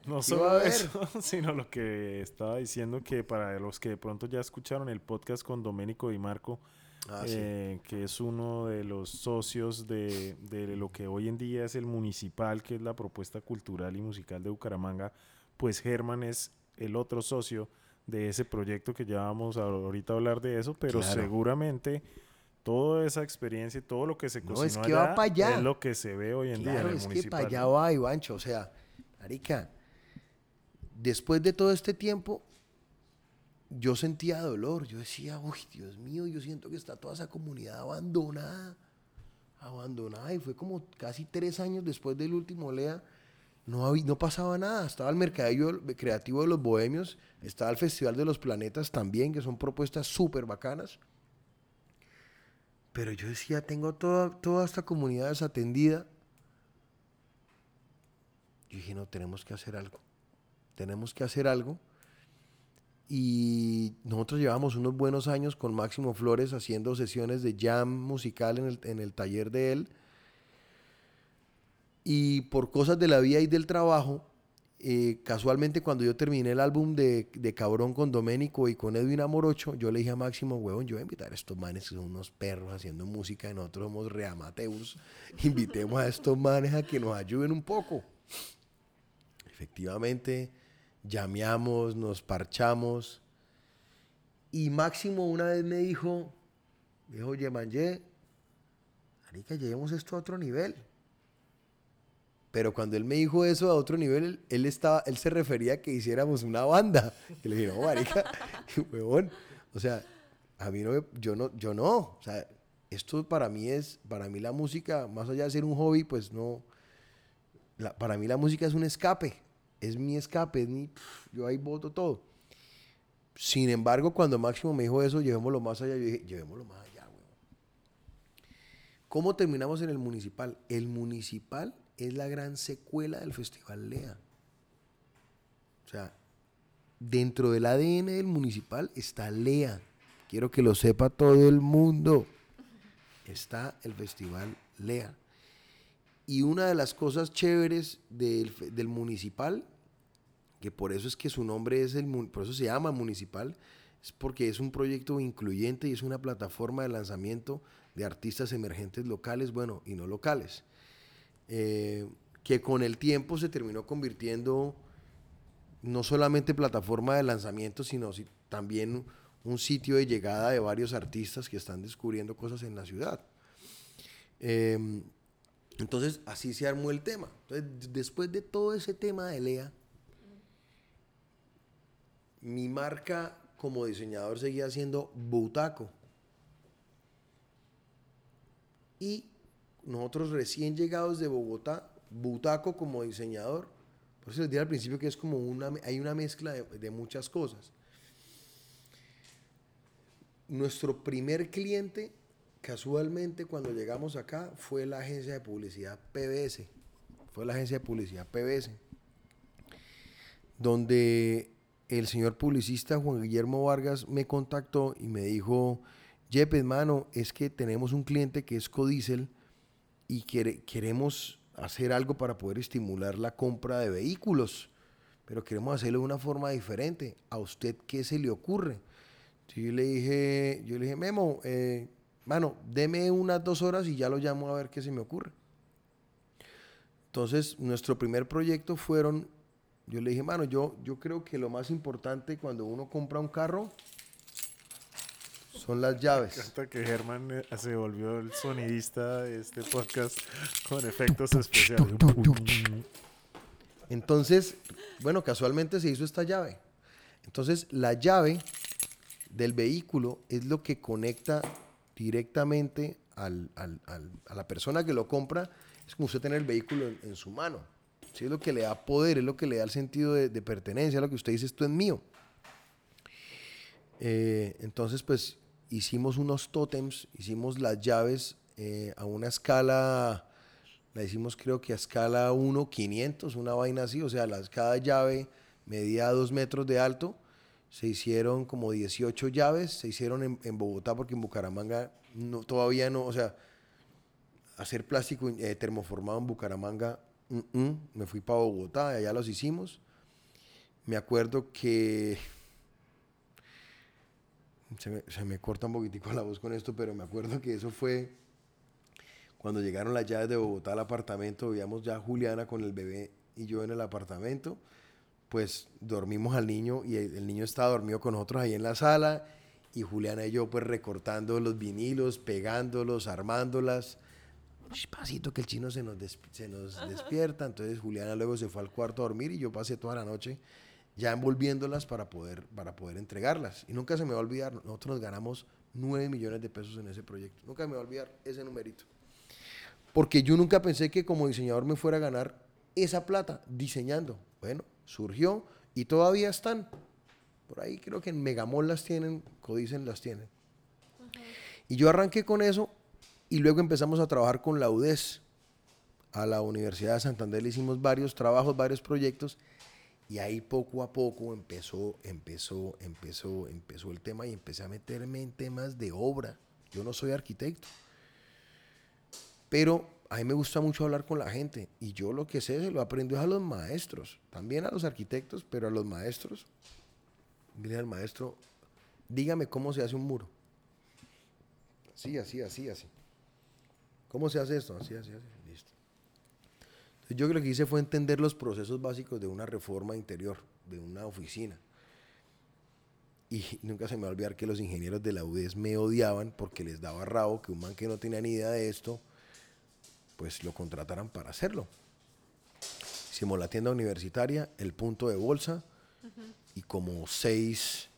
No ¿Qué va a solo eso, *laughs* sino lo que estaba diciendo que para los que de pronto ya escucharon el podcast con Doménico y Marco, Ah, sí. eh, que es uno de los socios de, de lo que hoy en día es el municipal, que es la propuesta cultural y musical de Bucaramanga, pues Germán es el otro socio de ese proyecto que ya vamos a ahorita a hablar de eso, pero Claro. seguramente toda esa experiencia y todo lo que se No, cocinó es que va allá pa' allá. es lo que se ve hoy en día en el es que municipal. para allá ¿no? va, Ivancho. O sea, marica, después de todo este tiempo, yo sentía dolor. Yo decía, uy, Dios mío, yo siento que está toda esa comunidad abandonada. Abandonada. Y fue como casi tres años después del último Lea. No, había- no pasaba nada. Estaba el mercadillo creativo de los bohemios. Estaba el Festival de los Planetas también, que son propuestas súper bacanas. Pero yo decía, tengo toda, toda esta comunidad desatendida. Yo dije, no, tenemos que hacer algo. Tenemos que hacer algo. Y nosotros llevamos unos buenos años con Máximo Flores haciendo sesiones de jam musical en el, en el taller de él. Y por cosas de la vida y del trabajo, eh, casualmente cuando yo terminé el álbum de, de Cabrón con Doménico y con Edwin Amorocho, yo le dije a Máximo, huevón, yo voy a invitar a estos manes que son unos perros haciendo música nosotros somos reamateus. *laughs* Invitemos a estos manes a que nos ayuden un poco. Efectivamente, llameamos, nos parchamos. Y Máximo una vez me dijo, dijo, oye, manje, marica, llevemos esto a otro nivel. Pero cuando él me dijo eso a otro nivel, él, estaba, él se refería a que hiciéramos una banda. Y le dije, no, marica, *laughs* huevón. O sea, a mí no, me- yo no, yo no. O sea, esto para mí es, para mí la música, más allá de ser un hobby, pues no, para mí la música es un escape, es mi escape, es mi, yo ahí voto todo. Sin embargo, cuando Máximo me dijo eso, llevémoslo más allá, yo dije, llevémoslo más allá, weón. ¿Cómo terminamos en el municipal? El municipal es la gran secuela del Festival Lea. O sea, dentro del ADN del municipal está Lea. Quiero que lo sepa todo el mundo. Está el Festival Lea. Y una de las cosas chéveres del, del municipal, que por eso es que su nombre es el, por eso se llama municipal, es porque es un proyecto incluyente y es una plataforma de lanzamiento de artistas emergentes locales, bueno, y no locales, eh, que con el tiempo se terminó convirtiendo no solamente plataforma de lanzamiento, sino si- también un sitio de llegada de varios artistas que están descubriendo cosas en la ciudad. Eh, entonces, así se armó el tema. Después de todo ese tema de Lea, mi marca como diseñador seguía siendo Butaco. Y nosotros recién llegados de Bogotá, Butaco como diseñador, por eso les dije al principio que es como una, hay una mezcla de, de muchas cosas. Nuestro primer cliente, casualmente cuando llegamos acá, fue la agencia de publicidad PBS. Fue la agencia de publicidad PBS. Donde el señor publicista Juan Guillermo Vargas me contactó y me dijo, Yepes, mano, es que tenemos un cliente que es Codiesel y quiere- queremos hacer algo para poder estimular la compra de vehículos, pero queremos hacerlo de una forma diferente. ¿A usted qué se le ocurre? Yo le dije, yo le dije, Memo, eh, mano, deme unas dos horas y ya lo llamo a ver qué se me ocurre. Entonces, nuestro primer proyecto fueron, yo le dije, mano, yo, yo creo que lo más importante cuando uno compra un carro son las llaves. Hasta que Germán eh, se volvió el sonidista de este podcast con efectos especiales. Entonces, bueno, casualmente se hizo esta llave. Entonces, la llave del vehículo es lo que conecta directamente al- al- al- a la persona que lo compra. Es como usted tener el vehículo en, en su mano. Sí, es lo que le da poder, es lo que le da el sentido de, de pertenencia, lo que usted dice, esto es mío. Eh, entonces, pues hicimos unos tótems, hicimos las llaves eh, a una escala, la hicimos creo que a escala 1, 500, una vaina así, o sea, las, cada llave medía 2 metros de alto, se hicieron como 18 llaves, se hicieron en, en Bogotá porque en Bucaramanga no, todavía no, o sea, hacer plástico eh, termoformado en Bucaramanga, me fui para Bogotá, allá los hicimos. Me acuerdo que se me, se me corta un poquitico la voz con esto, pero me acuerdo que eso fue cuando llegaron las llaves de Bogotá al apartamento, veíamos ya a Juliana con el bebé y yo en el apartamento, pues dormimos al niño y el, el niño estaba dormido con nosotros ahí en la sala y Juliana y yo pues recortando los vinilos, pegándolos, armándolas. Despacito que el chino se nos, se nos despierta, entonces Juliana luego se fue al cuarto a dormir y yo pasé toda la noche ya envolviéndolas para poder, para poder entregarlas. Y nunca se me va a olvidar, nosotros nos ganamos 9 millones de pesos en ese proyecto. Nunca me va a olvidar ese numerito. Porque yo nunca pensé que como diseñador me fuera a ganar esa plata diseñando. Bueno, surgió y todavía están. Por ahí creo que en Megamol las tienen, Codicen las tienen. Y yo arranqué con eso y luego empezamos a trabajar con la UDES. A la Universidad de Santander le hicimos varios trabajos, varios proyectos y ahí poco a poco empezó, empezó, empezó, empezó el tema y empecé a meterme en temas de obra. Yo no soy arquitecto, pero a mí me gusta mucho hablar con la gente y yo lo que sé se lo aprendo es a los maestros, también a los arquitectos, pero a los maestros. Dile al maestro, dígame cómo se hace un muro. Así, así, así, así. ¿Cómo se hace esto? Así, así, así. Listo. Entonces, yo creo que hice fue entender los procesos básicos de una reforma interior, de una oficina. Y nunca se me va a olvidar que los ingenieros de la UDES me odiaban porque les daba rabo que un man que no tenía ni idea de esto, pues lo contrataran para hacerlo. Hicimos la tienda universitaria, el punto de bolsa y como seis,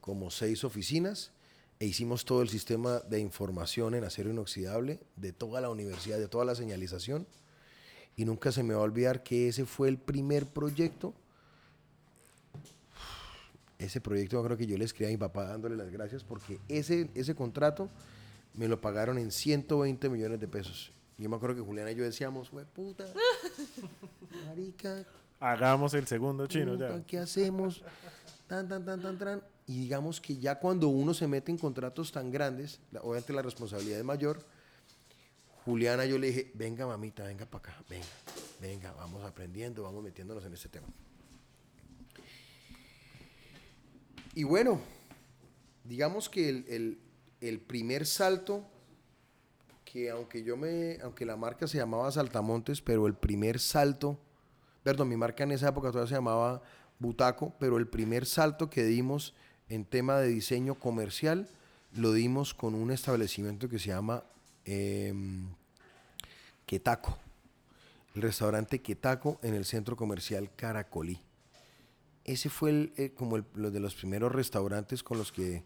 como seis oficinas e hicimos todo el sistema de información en acero inoxidable de toda la universidad, de toda la señalización. Y nunca se me va a olvidar que ese fue el primer proyecto. Ese proyecto yo creo que yo le escribí a mi papá dándole las gracias porque ese, ese contrato me lo pagaron en 120 millones de pesos. Yo me acuerdo que Juliana y yo decíamos, "Hue puta, *laughs* marica, Hagamos el segundo chino puta, ya. ¿qué hacemos? Tan, tan, tan, tan, tan. Y digamos que ya cuando uno se mete en contratos tan grandes, obviamente la responsabilidad es mayor. Juliana, yo le dije, venga mamita, venga para acá, venga, venga, vamos aprendiendo, vamos metiéndonos en este tema. Y bueno, digamos que el, el- el primer salto, que aunque yo me, aunque la marca se llamaba Saltamontes, pero el primer salto, perdón, mi marca en esa época todavía se llamaba Butaco, pero el primer salto que dimos en tema de diseño comercial lo dimos con un establecimiento que se llama em, Quetaco, el restaurante Quetaco en el centro comercial Caracolí. Ese fue el, eh, como el, de los primeros restaurantes con los que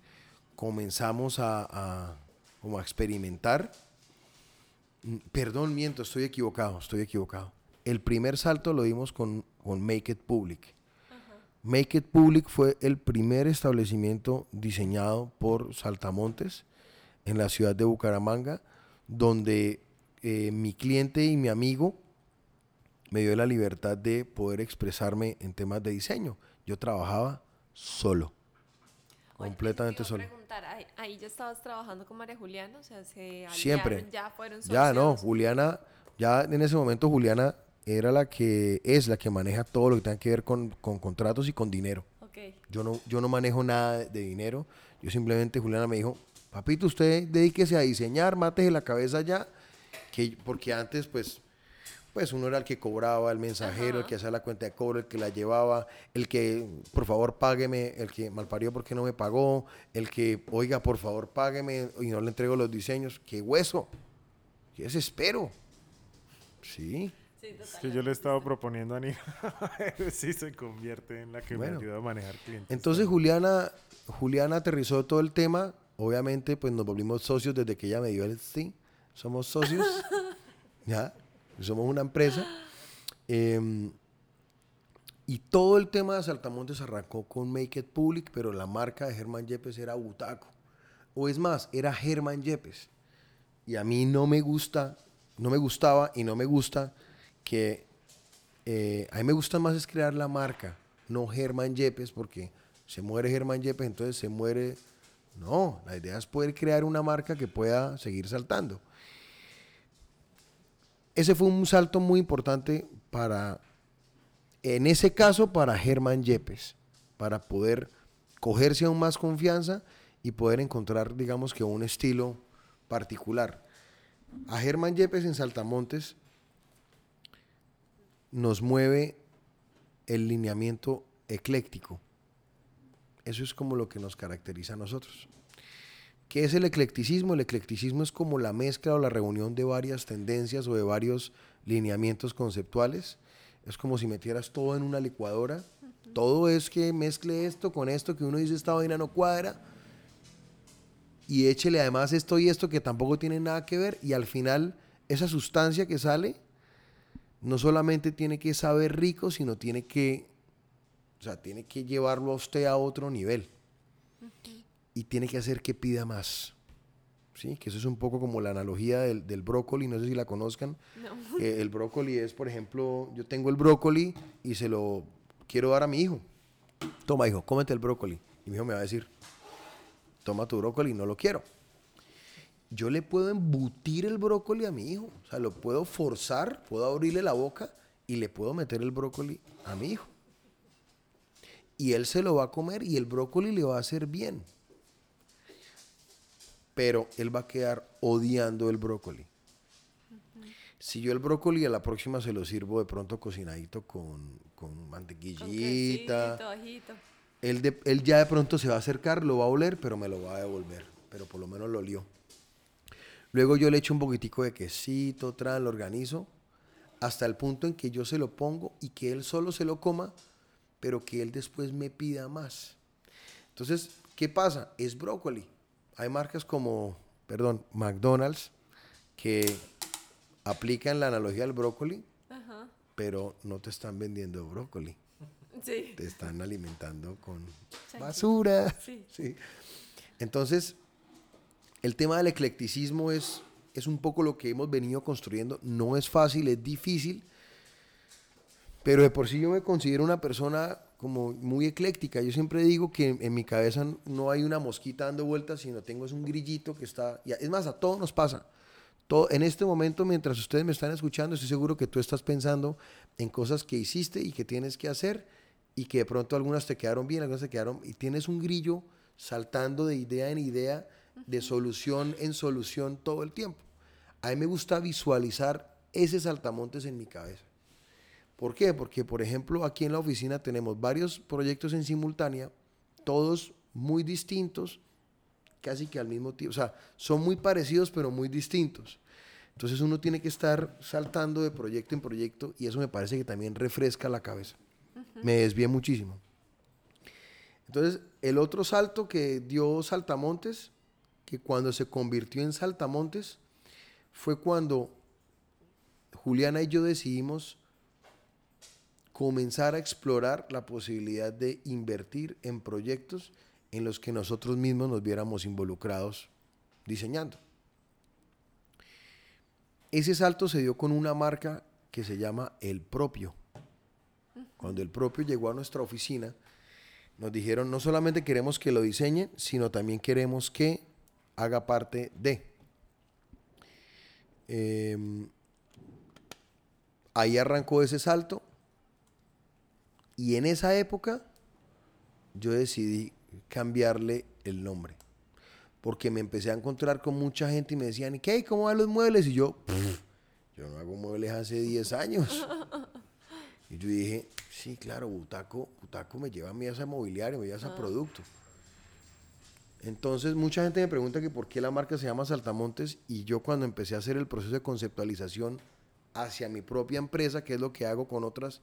comenzamos a, a- como a experimentar. Mm, Perdón, miento, estoy equivocado, estoy equivocado. El primer salto lo dimos con, con Make It Public. Make It Public fue el primer establecimiento diseñado por Saltamontes en la ciudad de Bucaramanga, donde eh, mi cliente y mi amigo me dio la libertad de poder expresarme en temas de diseño. Yo trabajaba solo, Oye, completamente te solo. preguntar, ahí, ahí ya estabas trabajando con María Juliana, o sea, se Siempre. ya fueron Ya no? Juliana, ya en ese momento Juliana era la que es la que maneja todo lo que tenga que ver con, con contratos y con dinero. Ok. Yo no, yo no manejo nada de, de dinero. Yo simplemente, Juliana me dijo, papito, usted dedíquese a diseñar, mátese la cabeza ya. Que, porque antes, pues, pues uno era el que cobraba, el mensajero, el que hacía la cuenta de cobro, el que la llevaba, el que, por favor, págueme, el que malparió porque no me pagó, el que, oiga, por favor, págueme y no le entrego los diseños. ¡Qué hueso! ¡Qué desespero! Sí. Sí, que yo le estaba proponiendo a Nina, *laughs* si se convierte en la que Bueno. me ayuda a manejar clientes. Entonces Juliana, Juliana aterrizó todo el tema. Obviamente, pues nos volvimos socios desde que ella me dio el sí. Somos socios. *laughs* ya. Somos una empresa. Em, y todo el tema de Saltamontes arrancó con Make It Public, pero la marca de Germán Yepes era Butaco. O es más, era Germán Yepes. Y a mí no me gusta, no me gustaba y no me gusta que eh, a mí me gusta más es crear la marca, no Germán Yepes, porque se muere Germán Yepes, entonces se muere. No, la idea es poder crear una marca que pueda seguir saltando. Ese fue un salto muy importante para, en ese caso, para Germán Yepes, para poder cogerse aún más confianza y poder encontrar, digamos que un estilo particular. A Germán Yepes en Saltamontes nos mueve el lineamiento ecléctico. Eso es como lo que nos caracteriza a nosotros. ¿Qué es el eclecticismo? El eclecticismo es como la mezcla o la reunión de varias tendencias o de varios lineamientos conceptuales. Es como si metieras todo en una licuadora. Todo es que mezcle esto con esto, que uno dice esta vaina no cuadra. Y échele además esto y esto que tampoco tiene nada que ver. Y al final esa sustancia que sale no solamente tiene que saber rico, sino tiene que, o sea, tiene que llevarlo a usted a otro nivel. Y tiene que hacer que pida más. ¿Sí? Que eso es un poco como la analogía del, del brócoli, no sé si la conozcan. No. Eh, el brócoli es, por ejemplo, yo tengo el brócoli y se lo quiero dar a mi hijo. Toma, hijo, cómete el brócoli. Y mi hijo me va a decir, toma tu brócoli, no lo quiero. Yo le puedo embutir el brócoli a mi hijo. O sea, lo puedo forzar, puedo abrirle la boca y le puedo meter el brócoli a mi hijo. Y él se lo va a comer y el brócoli le va a hacer bien. Pero él va a quedar odiando el brócoli. Si yo el brócoli a la próxima se lo sirvo de pronto cocinadito con, con Con mantequillita. quesito. Él, de- él ya de pronto se va a acercar, lo va a oler, pero me lo va a devolver. Pero por lo menos lo olió. Luego yo le echo un poquitico de quesito, tran, lo organizo, hasta el punto en que yo se lo pongo y que él solo se lo coma, pero que él después me pida más. Entonces, ¿qué pasa? Es brócoli. Hay marcas como, perdón, McDonald's, que aplican la analogía del brócoli, Ajá. pero no te están vendiendo brócoli Sí. te están alimentando con basura. Sí. *laughs* Sí. Entonces, el tema del eclecticismo es, es un poco lo que hemos venido construyendo. No es fácil, es difícil, pero de por sí yo me considero una persona como muy ecléctica. Yo siempre digo que en, mi cabeza no hay una mosquita dando vueltas, sino tengo un grillito que está... Es más, a todos nos pasa. Todo, en este momento, mientras ustedes me están escuchando, estoy seguro que tú estás pensando en cosas que hiciste y que tienes que hacer y que de pronto algunas te quedaron bien, algunas te quedaron... Y tienes un grillo saltando de idea en idea, de solución en solución todo el tiempo. A mí me gusta visualizar ese saltamontes en mi cabeza. ¿Por qué? Porque, por ejemplo, aquí en la oficina tenemos varios proyectos en simultánea, todos muy distintos, casi que al mismo tiempo. O sea, son muy parecidos, pero muy distintos. Entonces uno tiene que estar saltando de proyecto en proyecto y eso me parece que también refresca la cabeza. Me desvía muchísimo. Entonces, el otro salto que dio Saltamontes, que cuando se convirtió en Saltamontes, fue cuando Juliana y yo decidimos comenzar a explorar la posibilidad de invertir en proyectos en los que nosotros mismos nos viéramos involucrados diseñando. Ese salto se dio con una marca que se llama El Propio. Cuando El Propio llegó a nuestra oficina, nos dijeron no solamente queremos que lo diseñe, sino también queremos que haga parte de. Em, ahí arrancó ese salto y en esa época yo decidí cambiarle el nombre. Porque me empecé a encontrar con mucha gente y me decían, ¿qué? ¿Cómo van los muebles? Y yo, yo no hago muebles hace 10 años. y yo dije, sí, claro, Butaco, Butaco me lleva a mí a ese mobiliario, me lleva a ese ah. producto. Entonces mucha gente me pregunta que por qué la marca se llama Saltamontes y yo cuando empecé a hacer el proceso de conceptualización hacia mi propia empresa, que es lo que hago con otras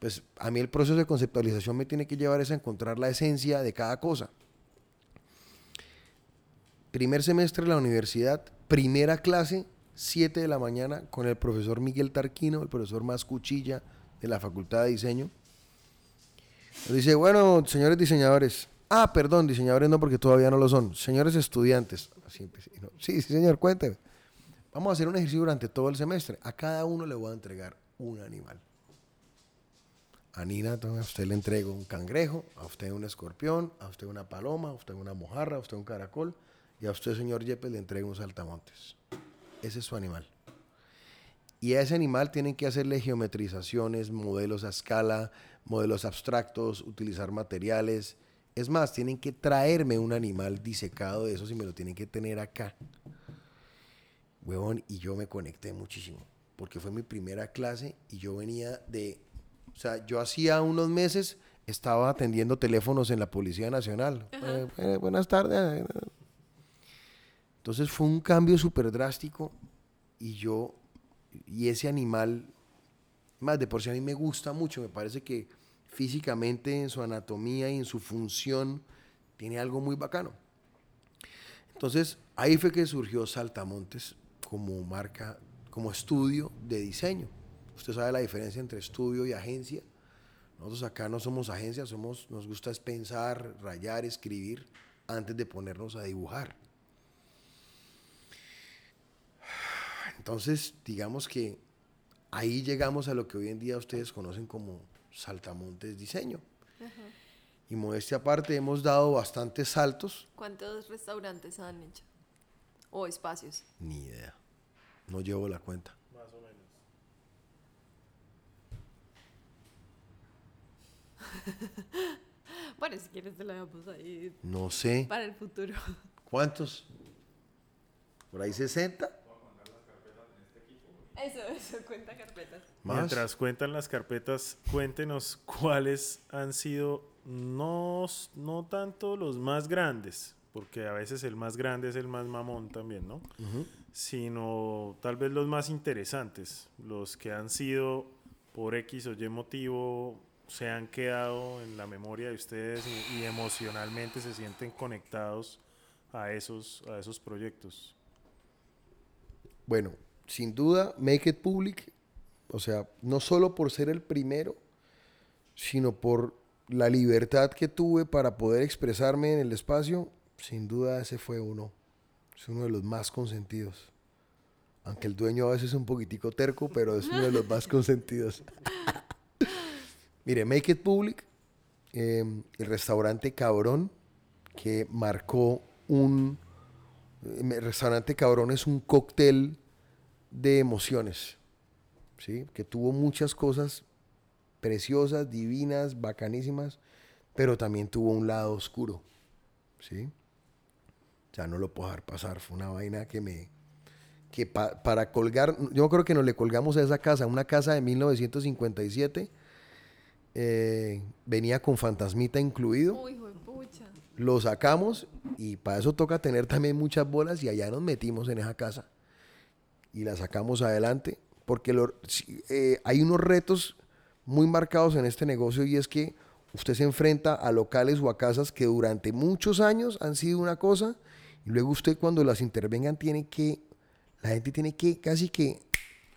pues a mí el proceso de conceptualización me tiene que llevar a encontrar la esencia de cada cosa. Primer semestre de la universidad, primera clase, 7 de la mañana, con el profesor Miguel Tarquino, el profesor más cuchilla de la Facultad de Diseño. dice, bueno, señores diseñadores, ah, perdón, diseñadores no porque todavía no lo son, señores estudiantes. sí, sí, señor, cuénteme. Vamos a hacer un ejercicio durante todo el semestre. A cada uno le voy a entregar un animal. A Nina, a usted le entrego un cangrejo, a usted un escorpión, a usted una paloma, a usted una mojarra, a usted un caracol y a usted, señor Yepes, le entrego un saltamontes. Ese es su animal. Y a ese animal tienen que hacerle geometrizaciones, modelos a escala, modelos abstractos, utilizar materiales. Es más, tienen que traerme un animal disecado de esos y me lo tienen que tener acá. Huevón, y yo me conecté muchísimo, porque fue mi primera clase y yo venía de o sea, yo hacía unos meses estaba atendiendo teléfonos en la Policía Nacional. Eh, eh, buenas tardes. Entonces fue un cambio súper drástico y yo, y ese animal, más de por sí a mí me gusta mucho, me parece que físicamente en su anatomía y en su función tiene algo muy bacano. Entonces ahí fue que surgió Saltamontes como marca, como estudio de diseño. Usted sabe la diferencia entre estudio y agencia. Nosotros acá no somos agencia, somos, nos gusta es pensar, rayar, escribir antes de ponernos a dibujar. Entonces, digamos que ahí llegamos a lo que hoy en día ustedes conocen como Saltamontes Diseño. Y modestia aparte, hemos dado bastantes saltos. ¿Cuántos restaurantes han hecho? ¿O espacios? Ni idea. No llevo la cuenta. *laughs* bueno, si quieres te lo dejamos ahí. No sé. Para el futuro. ¿Cuántos? ¿Por ahí 60? Eso, eso, cuenta carpetas. Mientras cuentan las carpetas, cuéntenos cuáles han sido, no, no tanto los más grandes, porque a veces el más grande es el más mamón también, ¿no? Sino tal vez los más interesantes, los que han sido por X o Y motivo se han quedado en la memoria de ustedes y, emocionalmente se sienten conectados a esos, a esos proyectos? Bueno, sin duda, Make It Public, o sea, no solo por ser el primero, sino por la libertad que tuve para poder expresarme en el espacio, sin duda ese fue uno. Es uno de los más consentidos. Aunque el dueño a veces es un poquitico terco, pero es uno de los más consentidos. *laughs* Mire, Make It Public, eh, el restaurante Cabrón, que marcó un... El restaurante Cabrón es un cóctel de emociones, ¿sí? Que tuvo muchas cosas preciosas, divinas, bacanísimas, pero también tuvo un lado oscuro, ¿sí? Ya no lo puedo dejar pasar, fue una vaina que me... que pa- para colgar, yo creo que nos le colgamos a esa casa, una casa de 1957, eh, venía con fantasmita incluido, Uy, pucha. lo sacamos y para eso toca tener también muchas bolas y allá nos metimos en esa casa y la sacamos adelante porque lo- eh, hay unos retos muy marcados en este negocio y es que usted se enfrenta a locales o a casas que durante muchos años han sido una cosa y luego usted cuando las intervengan tiene que, la gente tiene que casi que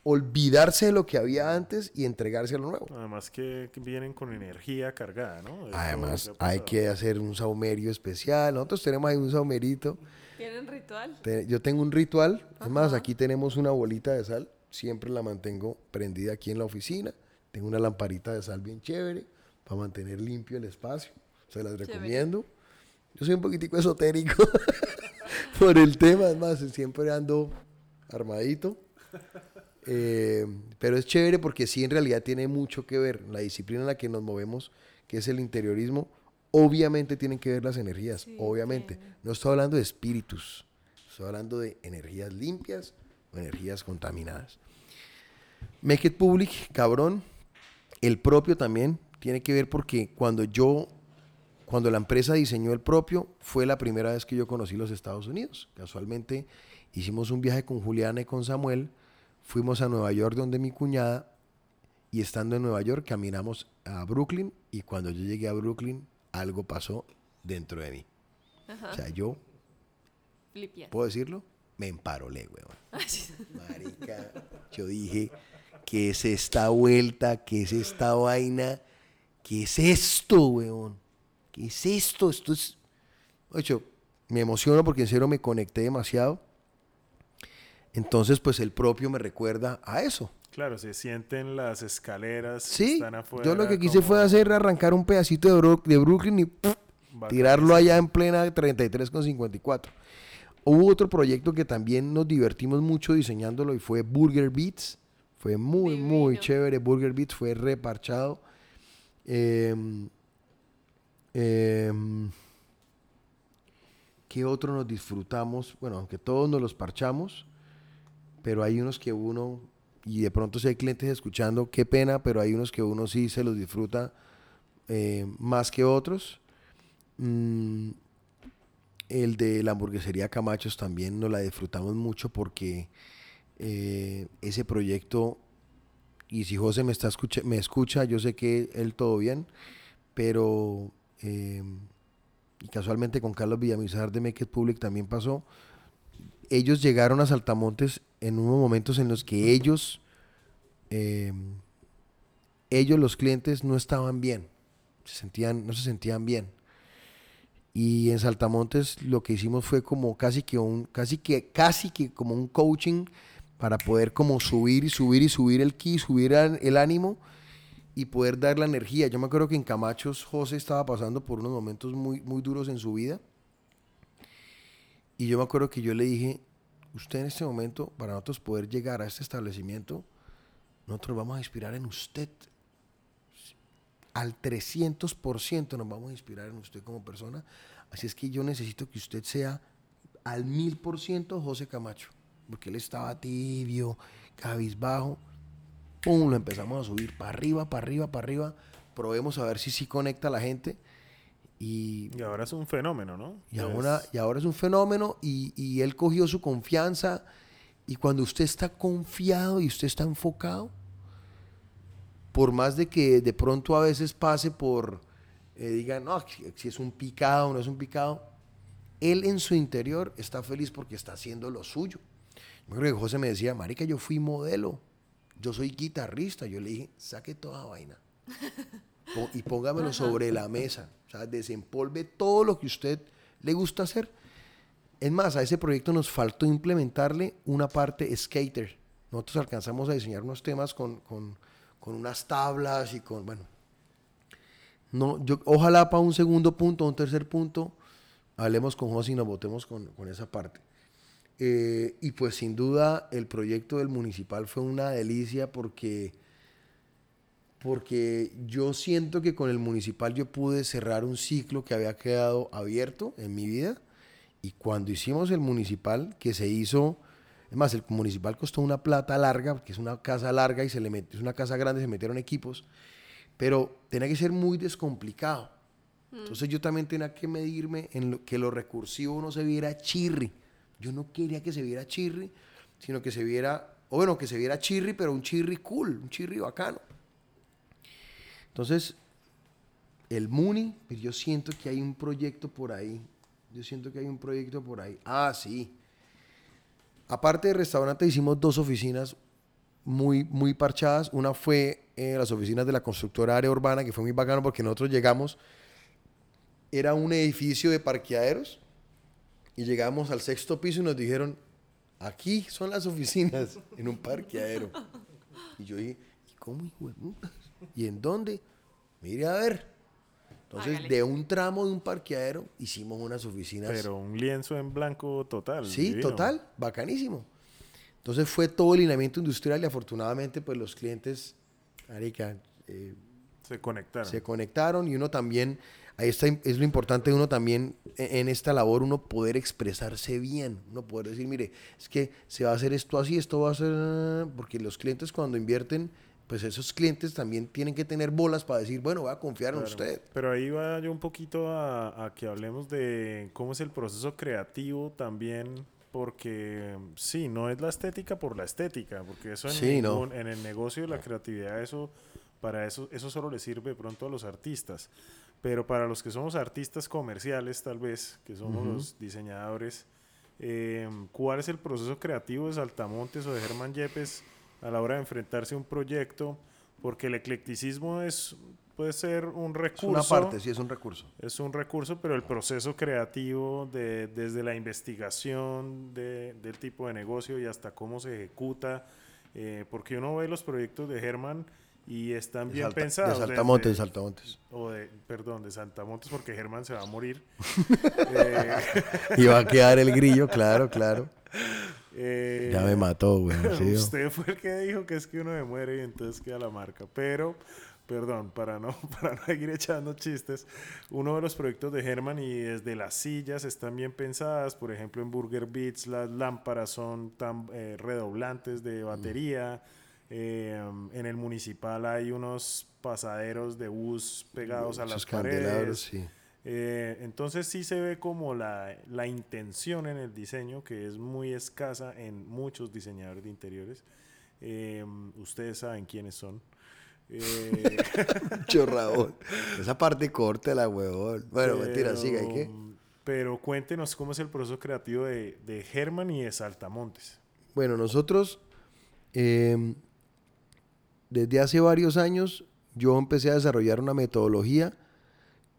olvidarse de lo que había antes y entregarse a lo nuevo. Además que, vienen con energía cargada, ¿no? Eso Además, hay que hacer un saumerio especial. Nosotros tenemos ahí un saumerito. ¿Tienen ritual? Te- Yo tengo un ritual. Es más, aquí tenemos una bolita de sal. Siempre la mantengo prendida aquí en la oficina. Tengo una lamparita de sal bien chévere para mantener limpio el espacio. Se las Chévere. recomiendo. Yo soy un poquitico esotérico *laughs* por el tema. Es más, siempre ando armadito. Eh, pero es chévere porque sí, en realidad tiene mucho que ver. La disciplina en la que nos movemos, que es el interiorismo, obviamente tienen que ver las energías. Sí, obviamente. No estoy hablando de espíritus. Estoy hablando de energías limpias o energías contaminadas. Make it public, cabrón. El propio también tiene que ver porque cuando yo, cuando la empresa diseñó el propio, fue la primera vez que yo conocí los Estados Unidos. Casualmente hicimos un viaje con Juliana y con Samuel. Fuimos a Nueva York donde mi cuñada y estando en Nueva York caminamos a Brooklyn y cuando yo llegué a Brooklyn algo pasó dentro de mí. Ajá. O sea, yo, Flipia. ¿puedo decirlo? Me emparolé, weón. *laughs* Marica, yo dije, ¿qué es esta vuelta? ¿Qué es esta vaina? ¿Qué es esto, weón? ¿Qué es esto? Esto es... De hecho, me emociono porque en serio me conecté demasiado. Entonces, pues el propio me recuerda a eso. Claro, se sienten las escaleras que Sí, están afuera. yo lo que quise como fue hacer arrancar un pedacito de, Bro- de Brooklyn y tirarlo allá en plena 33,54. Hubo otro proyecto que también nos divertimos mucho diseñándolo y fue Burger Beats. Fue muy, muy chévere. Burger Beats fue reparchado. Em, em, ¿Qué otro nos disfrutamos? Bueno, aunque todos nos los parchamos, pero hay unos que uno, y de pronto si hay clientes escuchando, qué pena, pero hay unos que uno sí se los disfruta eh, más que otros. Mm, el de la hamburguesería Camachos también nos la disfrutamos mucho porque eh, ese proyecto, y si José me, está escucha, me escucha, yo sé que él todo bien, pero eh, casualmente con Carlos Villamizar de Make It Public también pasó. Ellos llegaron a Saltamontes en unos momentos en los que ellos, eh, ellos los clientes no estaban bien, se sentían, no se sentían bien. Y en Saltamontes lo que hicimos fue como casi que un, casi que, casi que como un coaching para poder como subir y subir y subir el ki, subir el ánimo y poder dar la energía. Yo me acuerdo que en Camachos José estaba pasando por unos momentos muy, muy duros en su vida. Y yo me acuerdo que yo le dije, usted en este momento, para nosotros poder llegar a este establecimiento, nosotros vamos a inspirar en usted. Al 300% nos vamos a inspirar en usted como persona. Así es que yo necesito que usted sea al 1000% José Camacho. Porque él estaba tibio, cabizbajo. Pum, lo empezamos a subir para arriba, para arriba, para arriba. Probemos a ver si sí conecta la gente. Y, Y ahora es un fenómeno, ¿no? y, Es- ahora, y ahora es un fenómeno y, y él cogió su confianza. Y cuando usted está confiado y usted está enfocado, por más de que de pronto a veces pase por, eh, digan, no, si es un picado o no es un picado, él en su interior está feliz porque está haciendo lo suyo. Yo creo que José me decía, marica, yo fui modelo, yo soy guitarrista. Yo le dije, saque toda vaina *laughs* y póngamelo sobre la mesa. O sea, desempolve todo lo que usted le gusta hacer. Es más, a ese proyecto nos faltó implementarle una parte skater. Nosotros alcanzamos a diseñar unos temas con, con- con unas tablas y con, bueno. No, yo, ojalá para un segundo punto, un tercer punto, hablemos con José y nos votemos con, con esa parte. Eh, y pues sin duda el proyecto del municipal fue una delicia porque, porque yo siento que con el municipal yo pude cerrar un ciclo que había quedado abierto en mi vida. Y cuando hicimos el municipal, que se hizo, es más, el municipal costó una plata larga, porque es una casa larga y se le es una casa grande, se metieron equipos, pero tenía que ser muy descomplicado. Entonces yo también tenía que medirme en lo, que lo recursivo no se viera chirri. Yo no quería que se viera chirri, sino que se viera, o bueno, que se viera chirri, pero un chirri cool, un chirri bacano. Entonces, el Muni, pues yo siento que hay un proyecto por ahí. Yo siento que hay un proyecto por ahí. Ah, sí. Aparte de restaurante, hicimos dos oficinas muy, muy parchadas. Una fue en las oficinas de la constructora área urbana, que fue muy bacano porque nosotros llegamos. Era un edificio de parqueaderos y llegamos al sexto piso y nos dijeron, aquí son las oficinas, en un parqueadero. Y yo dije, ¿y cómo, hijo de putas? ¿Y en dónde? Mire a ver. Entonces, Hágale. de un tramo de un parqueadero, hicimos unas oficinas. Pero un lienzo en blanco total. Sí, divino. total, bacanísimo. Entonces fue todo el lineamiento industrial y afortunadamente pues los clientes, marica, eh, Se conectaron. se conectaron y uno también, ahí está, es lo importante de uno también e- en esta labor, uno poder expresarse bien, uno poder decir, mire, es que se va a hacer esto así, esto va a ser, porque los clientes cuando invierten, pues esos clientes también tienen que tener bolas para decir, bueno, voy a confiar en Claro. usted. Pero ahí va yo un poquito a, a que hablemos de cómo es el proceso creativo también, porque sí, no es la estética por la estética, porque eso en, Sí, no. ningún- en el negocio de la creatividad, eso para eso, eso solo le sirve de pronto a los artistas. Pero para los que somos artistas comerciales, tal vez, que somos Ujú. los diseñadores, eh, ¿cuál es el proceso creativo de Saltamontes o de Germán Yepes a la hora de enfrentarse a un proyecto? Porque el eclecticismo es, puede ser un Es recurso. una parte, sí, es un recurso. Es un recurso, pero el proceso creativo de, desde la investigación de- del tipo de negocio y hasta cómo se ejecuta, eh, porque uno ve los proyectos de Germán y están De bien Salta- pensados. De Saltamontes, de Saltamontes. o de, perdón, de Santamontes, porque Germán se va a morir. *laughs* Eh, Y va a quedar el grillo, claro, claro. Eh, Ya me mató, güey. ¿sí? *laughs* Usted fue el que dijo que es que uno me muere y entonces queda la marca. Pero, perdón, para no, *laughs* para no seguir echando chistes, uno de los proyectos de Herman y desde las sillas están bien pensadas. Por ejemplo, en Burger Beats las lámparas son tan eh, redoblantes de batería. Eh, en el municipal hay unos pasaderos de bus pegados a las paredes. sí. Eh, entonces sí se ve como la, la intención en el diseño, que es muy escasa en muchos diseñadores de interiores. Eh, ustedes saben quiénes son. *laughs* Eh, Chorrabón. Esa parte corta la huevón. Bueno, mentira, siga, ¿y qué? pero- Pero cuéntenos cómo es el proceso creativo de, de Germán y de Saltamontes. Bueno, nosotros, eh, desde hace varios años, yo empecé a desarrollar una metodología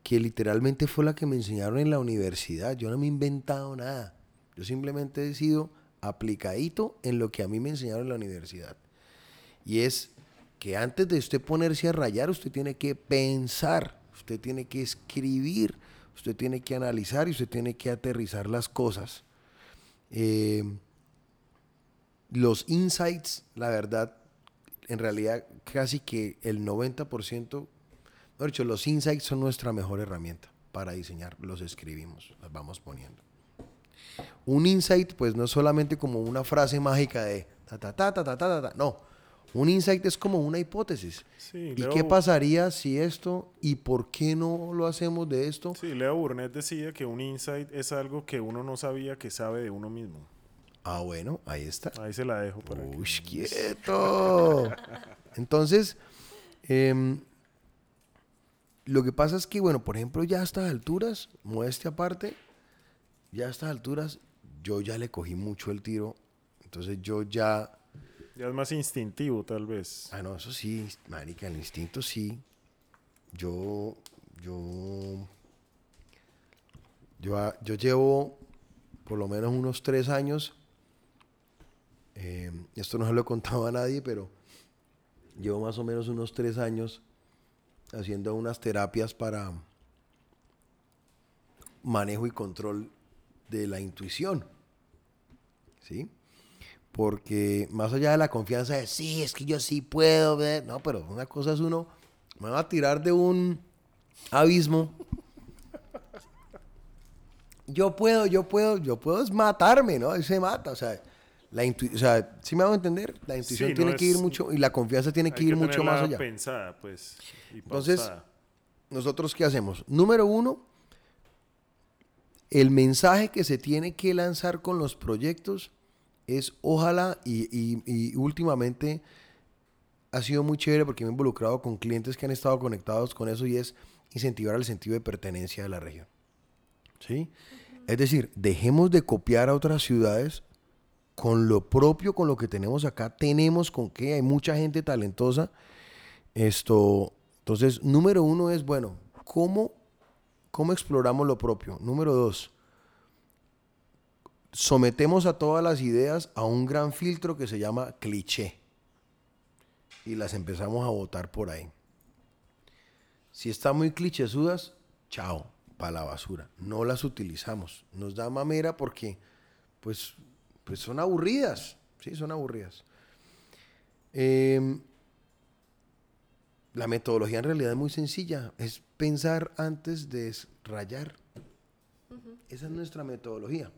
que literalmente fue la que me enseñaron en la universidad. Yo no me he inventado nada. Yo simplemente he sido aplicadito en lo que a mí me enseñaron en la universidad. Y es que antes de usted ponerse a rayar, usted tiene que pensar, usted tiene que escribir, usted tiene que analizar y usted tiene que aterrizar las cosas. Eh, los insights, la verdad, en realidad casi que el 90%, mejor dicho, los insights son nuestra mejor herramienta para diseñar. Los escribimos, los vamos poniendo. Un insight, pues no es solamente como una frase mágica de ta ta ta ta ta ta, ta, ta, no. Un insight es como una hipótesis. Sí, ¿Y Leo- qué pasaría si esto y por qué no lo hacemos de esto? Sí, Leo Burnett decía que un insight es algo que uno no sabía que sabe de uno mismo. Ah, bueno, ahí está. Ahí se la dejo para que- Uy, quieto. *laughs* Entonces, em, lo que pasa es que, bueno, por ejemplo, ya a estas alturas, modestia aparte, ya a estas alturas, yo ya le cogí mucho el tiro. Entonces yo ya, Ya es más instintivo, tal vez. ah, no, eso sí, marica, el instinto sí. Yo, yo, yo, ah, yo llevo por lo menos unos tres años, eh, esto no se lo he contado a nadie, pero llevo más o menos unos tres años haciendo unas terapias para manejo y control de la intuición. ¿Sí? Porque más allá de la confianza de, sí, es que yo sí puedo ver, no, pero una cosa es uno, me va a tirar de un abismo. *laughs* Yo puedo, yo puedo, yo puedo es matarme, ¿no? Él se mata, o sea, la intuición, o sea, ¿sí me hago entender? La intuición Sí, no tiene que ir mucho, y la confianza tiene que ir mucho más allá. pensada, pues. y Entonces. ¿Nosotros qué hacemos? Número uno, el mensaje que se tiene que lanzar con los proyectos es ojalá y, y- y últimamente ha sido muy chévere porque me he involucrado con clientes que han estado conectados con eso y es incentivar el sentido de pertenencia de la región. ¿Sí? Es decir, dejemos de copiar a otras ciudades con lo propio, con lo que tenemos acá, tenemos con qué, hay mucha gente talentosa. Esto, entonces, número uno es, bueno, ¿cómo, cómo exploramos lo propio? Número dos, sometemos a todas las ideas a un gran filtro que se llama cliché y las empezamos a votar por ahí. Si están muy clichésudas, chao, para la basura. No las utilizamos. Nos da mamera porque, pues, pues son aburridas. Sí, son aburridas. Em, la metodología en realidad es muy sencilla. Es pensar antes de rayar. Esa es nuestra metodología.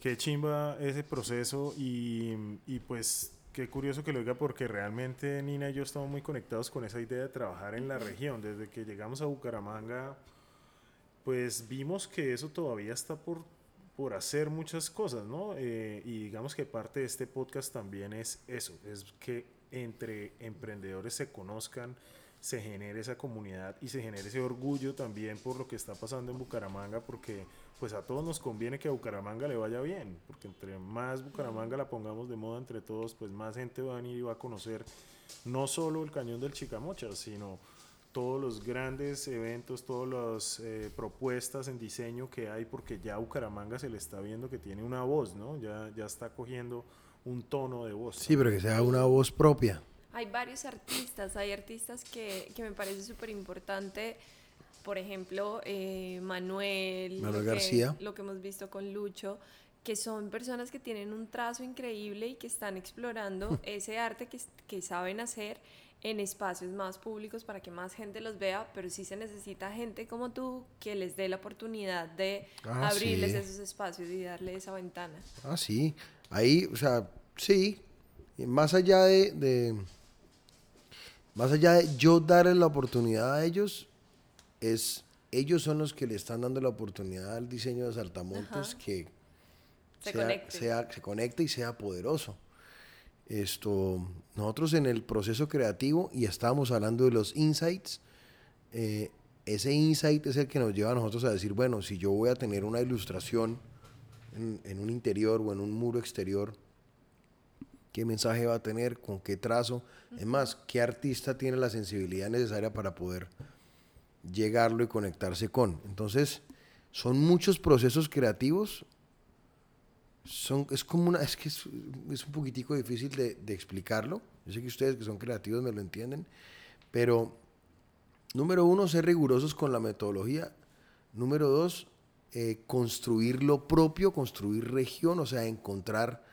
Qué chimba ese proceso y, y pues qué curioso que lo diga porque realmente Nina y yo estamos muy conectados con esa idea de trabajar en la región. Desde que llegamos a Bucaramanga, pues vimos que eso todavía está por, por hacer muchas cosas, ¿no? Eh, y digamos que parte de este podcast también es eso, es que entre emprendedores se conozcan, se genere esa comunidad y se genere ese orgullo también por lo que está pasando en Bucaramanga, porque pues a todos nos conviene que a Bucaramanga le vaya bien, porque entre más Bucaramanga la pongamos de moda entre todos, pues más gente va a venir y va a conocer no solo el cañón del Chicamocha, sino todos los grandes eventos, todas las eh, propuestas en diseño que hay, porque ya Bucaramanga se le está viendo que tiene una voz, ¿no? Ya, ya está cogiendo un tono de voz. Sí, pero que sea una voz propia. Hay varios artistas, hay artistas que, que me parece súper importante. Por ejemplo, eh, Manuel, Manuel lo que- García. lo que hemos visto con Lucho, que son personas que tienen un trazo increíble y que están explorando *laughs* ese arte que, que saben hacer en espacios más públicos para que más gente los vea, pero sí se necesita gente como tú que les dé la oportunidad de Ah, abrirles sí. esos espacios y darle esa ventana. Ah, sí. Ahí, o sea, sí. Más allá de, de- Más allá de yo darle la oportunidad a ellos, es. Ellos son los que le están dando la oportunidad al diseño de Saltamontes Ajá. que Se sea- conecte. sea- se conecte y sea poderoso. Esto, nosotros en el proceso creativo, y estábamos hablando de los insights, eh, ese insight es el que nos lleva a nosotros a decir, bueno, si yo voy a tener una ilustración en, en un interior o en un muro exterior, ¿qué mensaje va a tener? ¿Con qué trazo? Es más, ¿qué artista tiene la sensibilidad necesaria para poder llegarlo y conectarse con? Entonces, son muchos procesos creativos son, es como una, es que es, es un poquitico difícil de, de explicarlo. Yo sé que ustedes que son creativos me lo entienden, pero número uno, ser rigurosos con la metodología. Número dos, eh, construir lo propio, construir región, o sea, encontrar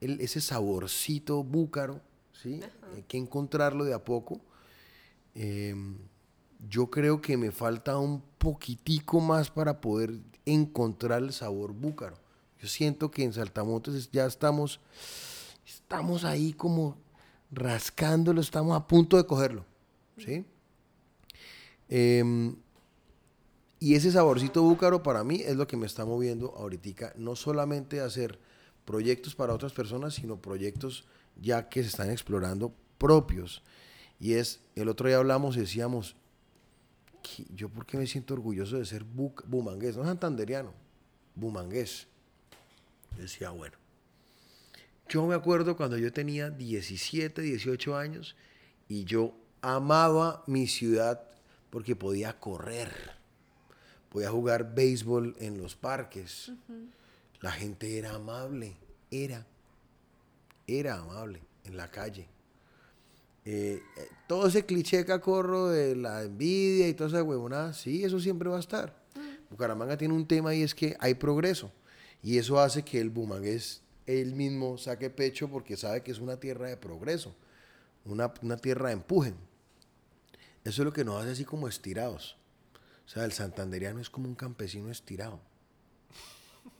el- ese saborcito búcaro, ¿sí? Hay que encontrarlo de a poco. Em, yo creo que me falta un poquitico más para poder encontrar el sabor búcaro. Yo siento que en Saltamontes es- ya estamos, estamos ahí como rascándolo, estamos a punto de cogerlo, ¿sí? Em, y ese saborcito búcaro para mí es lo que me está moviendo ahorita, no solamente hacer proyectos para otras personas, sino proyectos ya que se están explorando propios. Y es, el otro día hablamos y decíamos, yo por qué me siento orgulloso de ser bu- bumangués, no santanderiano, bumangués. Decía, bueno, yo me acuerdo cuando yo tenía 17, 18 años y yo amaba mi ciudad porque podía correr. podía jugar béisbol en los parques. La gente era amable, era, era amable en la calle. Eh, eh, todo ese cliché cacorro de la envidia y toda esa huevonada, sí, eso siempre va a estar. Bucaramanga tiene un tema y es que hay progreso. Y eso hace que el bumangués él mismo saque pecho porque sabe que es una tierra de progreso, una, una tierra de empuje. Eso es lo que nos hace así como estirados. O sea, el santanderiano es como un campesino estirado.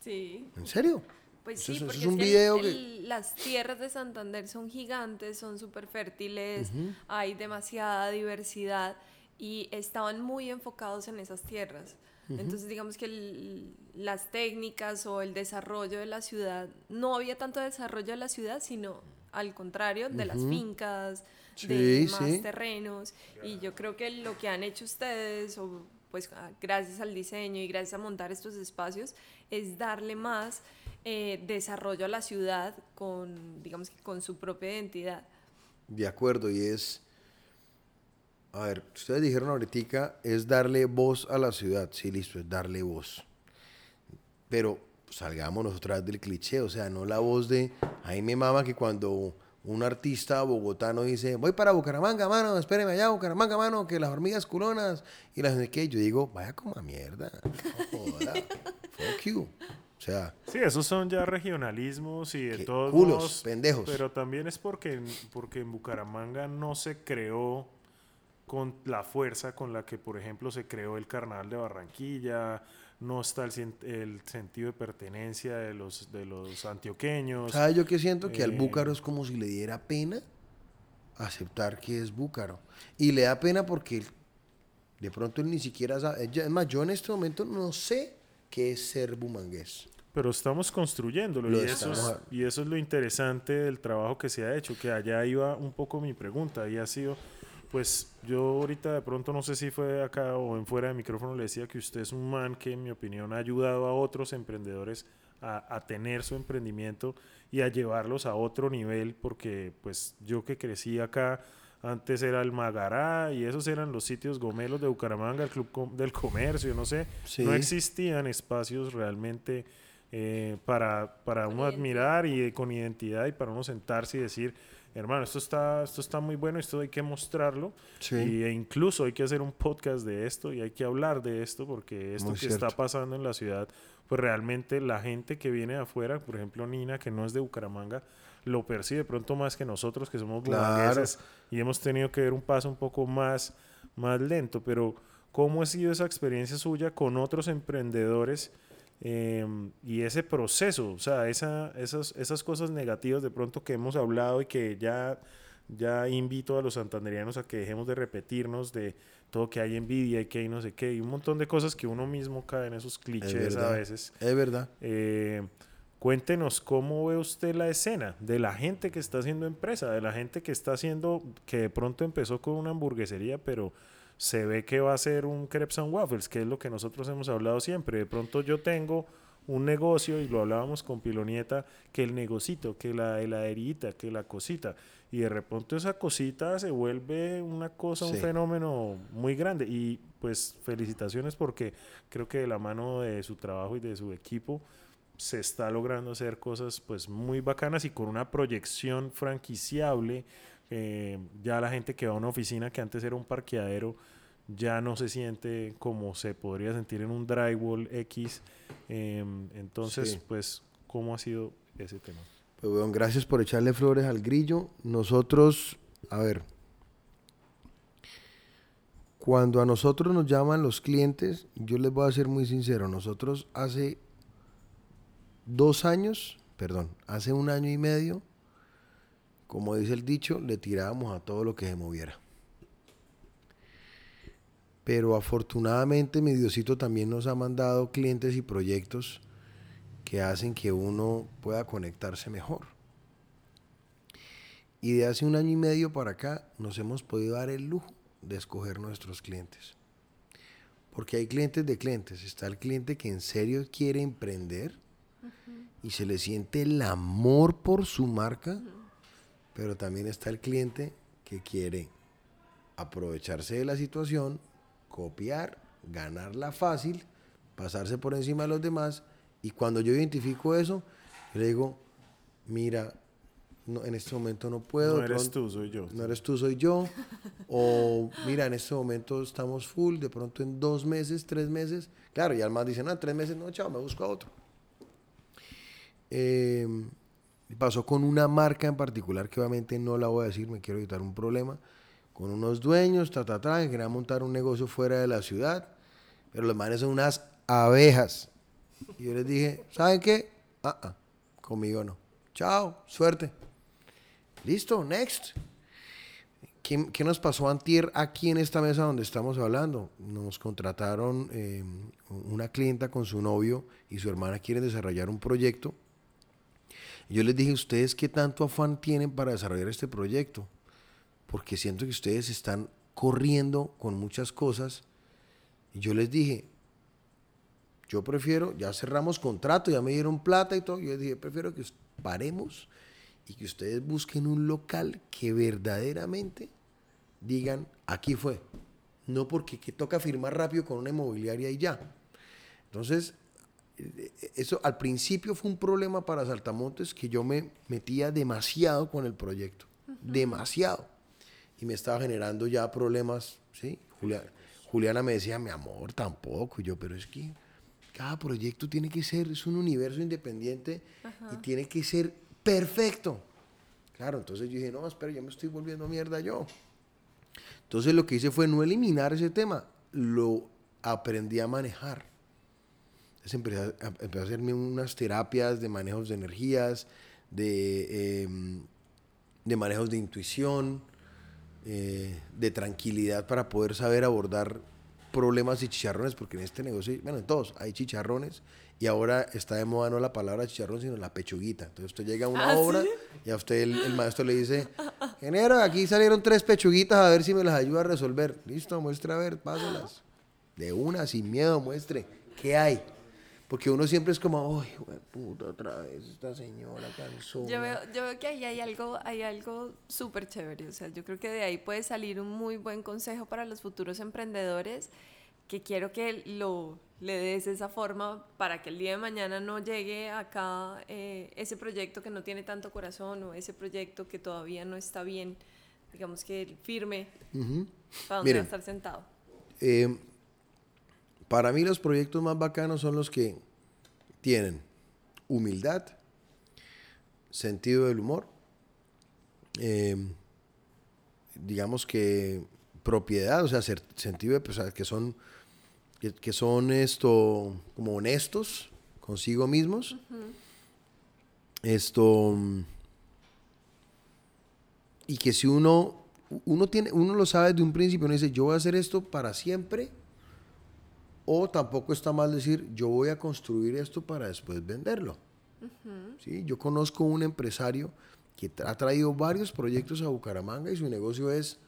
Sí. ¿En serio? Pues Eso sí, eso porque es un es que video el- que- el- las tierras de Santander son gigantes, son súper fértiles, hay demasiada diversidad y estaban muy enfocados en esas tierras. Entonces, digamos que el- las técnicas o el desarrollo de la ciudad, no había tanto desarrollo de la ciudad, sino al contrario, de las fincas, de Sí, más sí. terrenos. Y yo creo que lo que han hecho ustedes, o pues ah, gracias al diseño y gracias a montar estos espacios, es darle más eh, desarrollo a la ciudad con, digamos que con su propia identidad. De acuerdo, y es. A ver, ustedes dijeron ahorita, es darle voz a la ciudad. Sí, listo, es darle voz. Pero salgámonos otra vez del cliché, o sea, no la voz de. Ahí me mama que cuando un artista bogotano dice, voy para Bucaramanga, mano, espéreme allá, Bucaramanga, mano, que las hormigas culonas y las de qué, yo digo, vaya como a mierda. No joda, fuck you. O sea, Sí, esos son ya regionalismos y de Que todos culos, modos, pendejos. Pero también es porque, porque en Bucaramanga no se creó con la fuerza con la que, por ejemplo, se creó el Carnaval de Barranquilla, no está el, sen- el sentido de pertenencia de los, de los antioqueños. ¿Sabes yo que siento? Que al Eh, búcaro es como si le diera pena aceptar que es búcaro. Y le da pena porque de pronto él ni siquiera sabe. Es más, yo en este momento no sé qué es ser bumangués. Pero estamos construyéndolo Lo y, eso es, y eso es lo interesante del trabajo que se ha hecho, que allá iba un poco mi pregunta y ha sido, pues yo ahorita de pronto no sé si fue acá o en fuera de micrófono le decía que usted es un man que en mi opinión ha ayudado a otros emprendedores a, a tener su emprendimiento y a llevarlos a otro nivel porque pues yo que crecí acá antes era el Magará y esos eran los sitios gomelos de Bucaramanga, el Club Com- del Comercio, no sé. Sí. No existían espacios realmente eh, para, para uno identidad. admirar y con identidad y para uno sentarse y decir, hermano, esto está, esto está muy bueno, esto hay que mostrarlo. Sí. Y, e incluso hay que hacer un podcast de esto y hay que hablar de esto porque esto Muy que está pasando en la ciudad, pues realmente la gente que viene de afuera, por ejemplo Nina, que no es de Bucaramanga, lo percibe pronto más que nosotros que somos Claro. y hemos tenido que ver un paso un poco más, más lento, pero ¿cómo ha sido esa experiencia suya con otros emprendedores eh, y ese proceso? O sea, esa, esas, esas cosas negativas de pronto que hemos hablado y que ya, ya invito a los santanderianos a que dejemos de repetirnos de todo que hay envidia y que hay no sé qué, y un montón de cosas que uno mismo cae en esos clichés a verdad. veces. Es verdad. Eh, cuéntenos cómo ve usted la escena de la gente que está haciendo empresa, de la gente que está haciendo, que de pronto empezó con una hamburguesería, pero se ve que va a ser un crepes and waffles, que es lo que nosotros hemos hablado siempre. De pronto yo tengo un negocio y lo hablábamos con Pilonieta, que el negocito, que la heladerita, que la cosita. Y de repente esa cosita se vuelve una cosa, un fenómeno muy grande. Y pues felicitaciones porque creo que de la mano de su trabajo y de su equipo se está logrando hacer cosas pues muy bacanas y con una proyección franquiciable. Eh, ya la gente que va a una oficina que antes era un parqueadero ya no se siente como se podría sentir en un drywall X. em, entonces, Sí. pues, ¿cómo ha sido ese tema? Pues, weón, gracias por echarle flores al grillo. Nosotros, a ver, cuando a nosotros nos llaman los clientes, yo les voy a ser muy sincero, nosotros hace dos años, perdón, hace un año y medio, como dice el dicho, le tirábamos a todo lo que se moviera. Pero afortunadamente mi Diosito también nos ha mandado clientes y proyectos que hacen que uno pueda conectarse mejor. Y de hace un año y medio para acá nos hemos podido dar el lujo de escoger nuestros clientes. Porque hay clientes de clientes. Está el cliente que en serio quiere emprender y se le siente el amor por su marca, pero también está el cliente que quiere aprovecharse de la situación, copiar, ganarla fácil, pasarse por encima de los demás. Y cuando yo identifico eso, yo le digo, mira, no, en este momento no puedo. No eres pronto- tú, soy yo. no eres tú, soy yo. O mira, en este momento estamos full, de pronto en dos meses, tres meses. Claro, y al más dicen, no, en tres meses no, chao, me busco a otro. Eh, pasó con una marca en particular que obviamente no la voy a decir, me quiero evitar un problema. Con unos dueños, ta, ta, ta, que querían montar un negocio fuera de la ciudad, pero los manes son unas abejas. Y yo les dije, ¿saben qué? Ah, ah, conmigo no. Chao, suerte. Listo, next. ¿Qué, qué nos pasó antier aquí en esta mesa donde estamos hablando? Nos contrataron eh, una clienta con su novio y su hermana quieren desarrollar un proyecto. Yo les dije, ¿ustedes qué tanto afán tienen para desarrollar este proyecto? Porque siento que ustedes están corriendo con muchas cosas. Y yo les dije, yo prefiero, ya cerramos contrato, ya me dieron plata y todo. Yo les dije, prefiero que paremos y que ustedes busquen un local que verdaderamente digan, aquí fue. No porque que toca firmar rápido con una inmobiliaria y ya. Entonces, eso al principio fue un problema para Saltamontes que yo me metía demasiado con el proyecto. Demasiado. Y me estaba generando ya problemas, ¿sí? Julia- Juliana me decía, mi amor, tampoco. Y yo, pero es que cada proyecto tiene que ser, es un universo independiente y tiene que ser perfecto. Claro, entonces yo dije, no, espera, yo me estoy volviendo mierda yo. Entonces lo que hice fue no eliminar ese tema, lo aprendí a manejar. Entonces empecé a, a- empecé a hacerme unas terapias de manejos de energías, de, em, de manejos de intuición, eh, de tranquilidad para poder saber abordar problemas y chicharrones, porque en este negocio, bueno, en todos hay chicharrones, y ahora está de moda no la palabra chicharrón, sino la pechuguita. Entonces usted llega a una ¿Ah, obra sí? y a usted el, el maestro le dice, ingeniero, aquí salieron tres pechuguitas, a ver si me las ayuda a resolver. Listo, muestre a ver, pásalas. De una, sin miedo, muestre. ¿Qué hay? Porque uno siempre es como, ay, güey, puta, otra vez esta señora cansó. Yo veo, yo veo que ahí hay algo, hay algo súper chévere. O sea, yo creo que de ahí puede salir un muy buen consejo para los futuros emprendedores que quiero que lo le des esa forma para que el día de mañana no llegue acá eh, ese proyecto que no tiene tanto corazón o ese proyecto que todavía no está bien, digamos que firme, para donde va Miren. a estar sentado. Eh, para mí los proyectos más bacanos son los que tienen humildad, sentido del humor, eh, digamos que propiedad, o sea, sentido de, pues, o sea, que son que, que son esto como honestos consigo mismos. Esto y que si uno uno tiene uno lo sabe desde un principio, uno dice, yo voy a hacer esto para siempre o tampoco está mal decir, yo voy a construir esto para después venderlo. ¿Sí? Yo conozco un empresario que ha traído varios proyectos a Bucaramanga y su negocio es,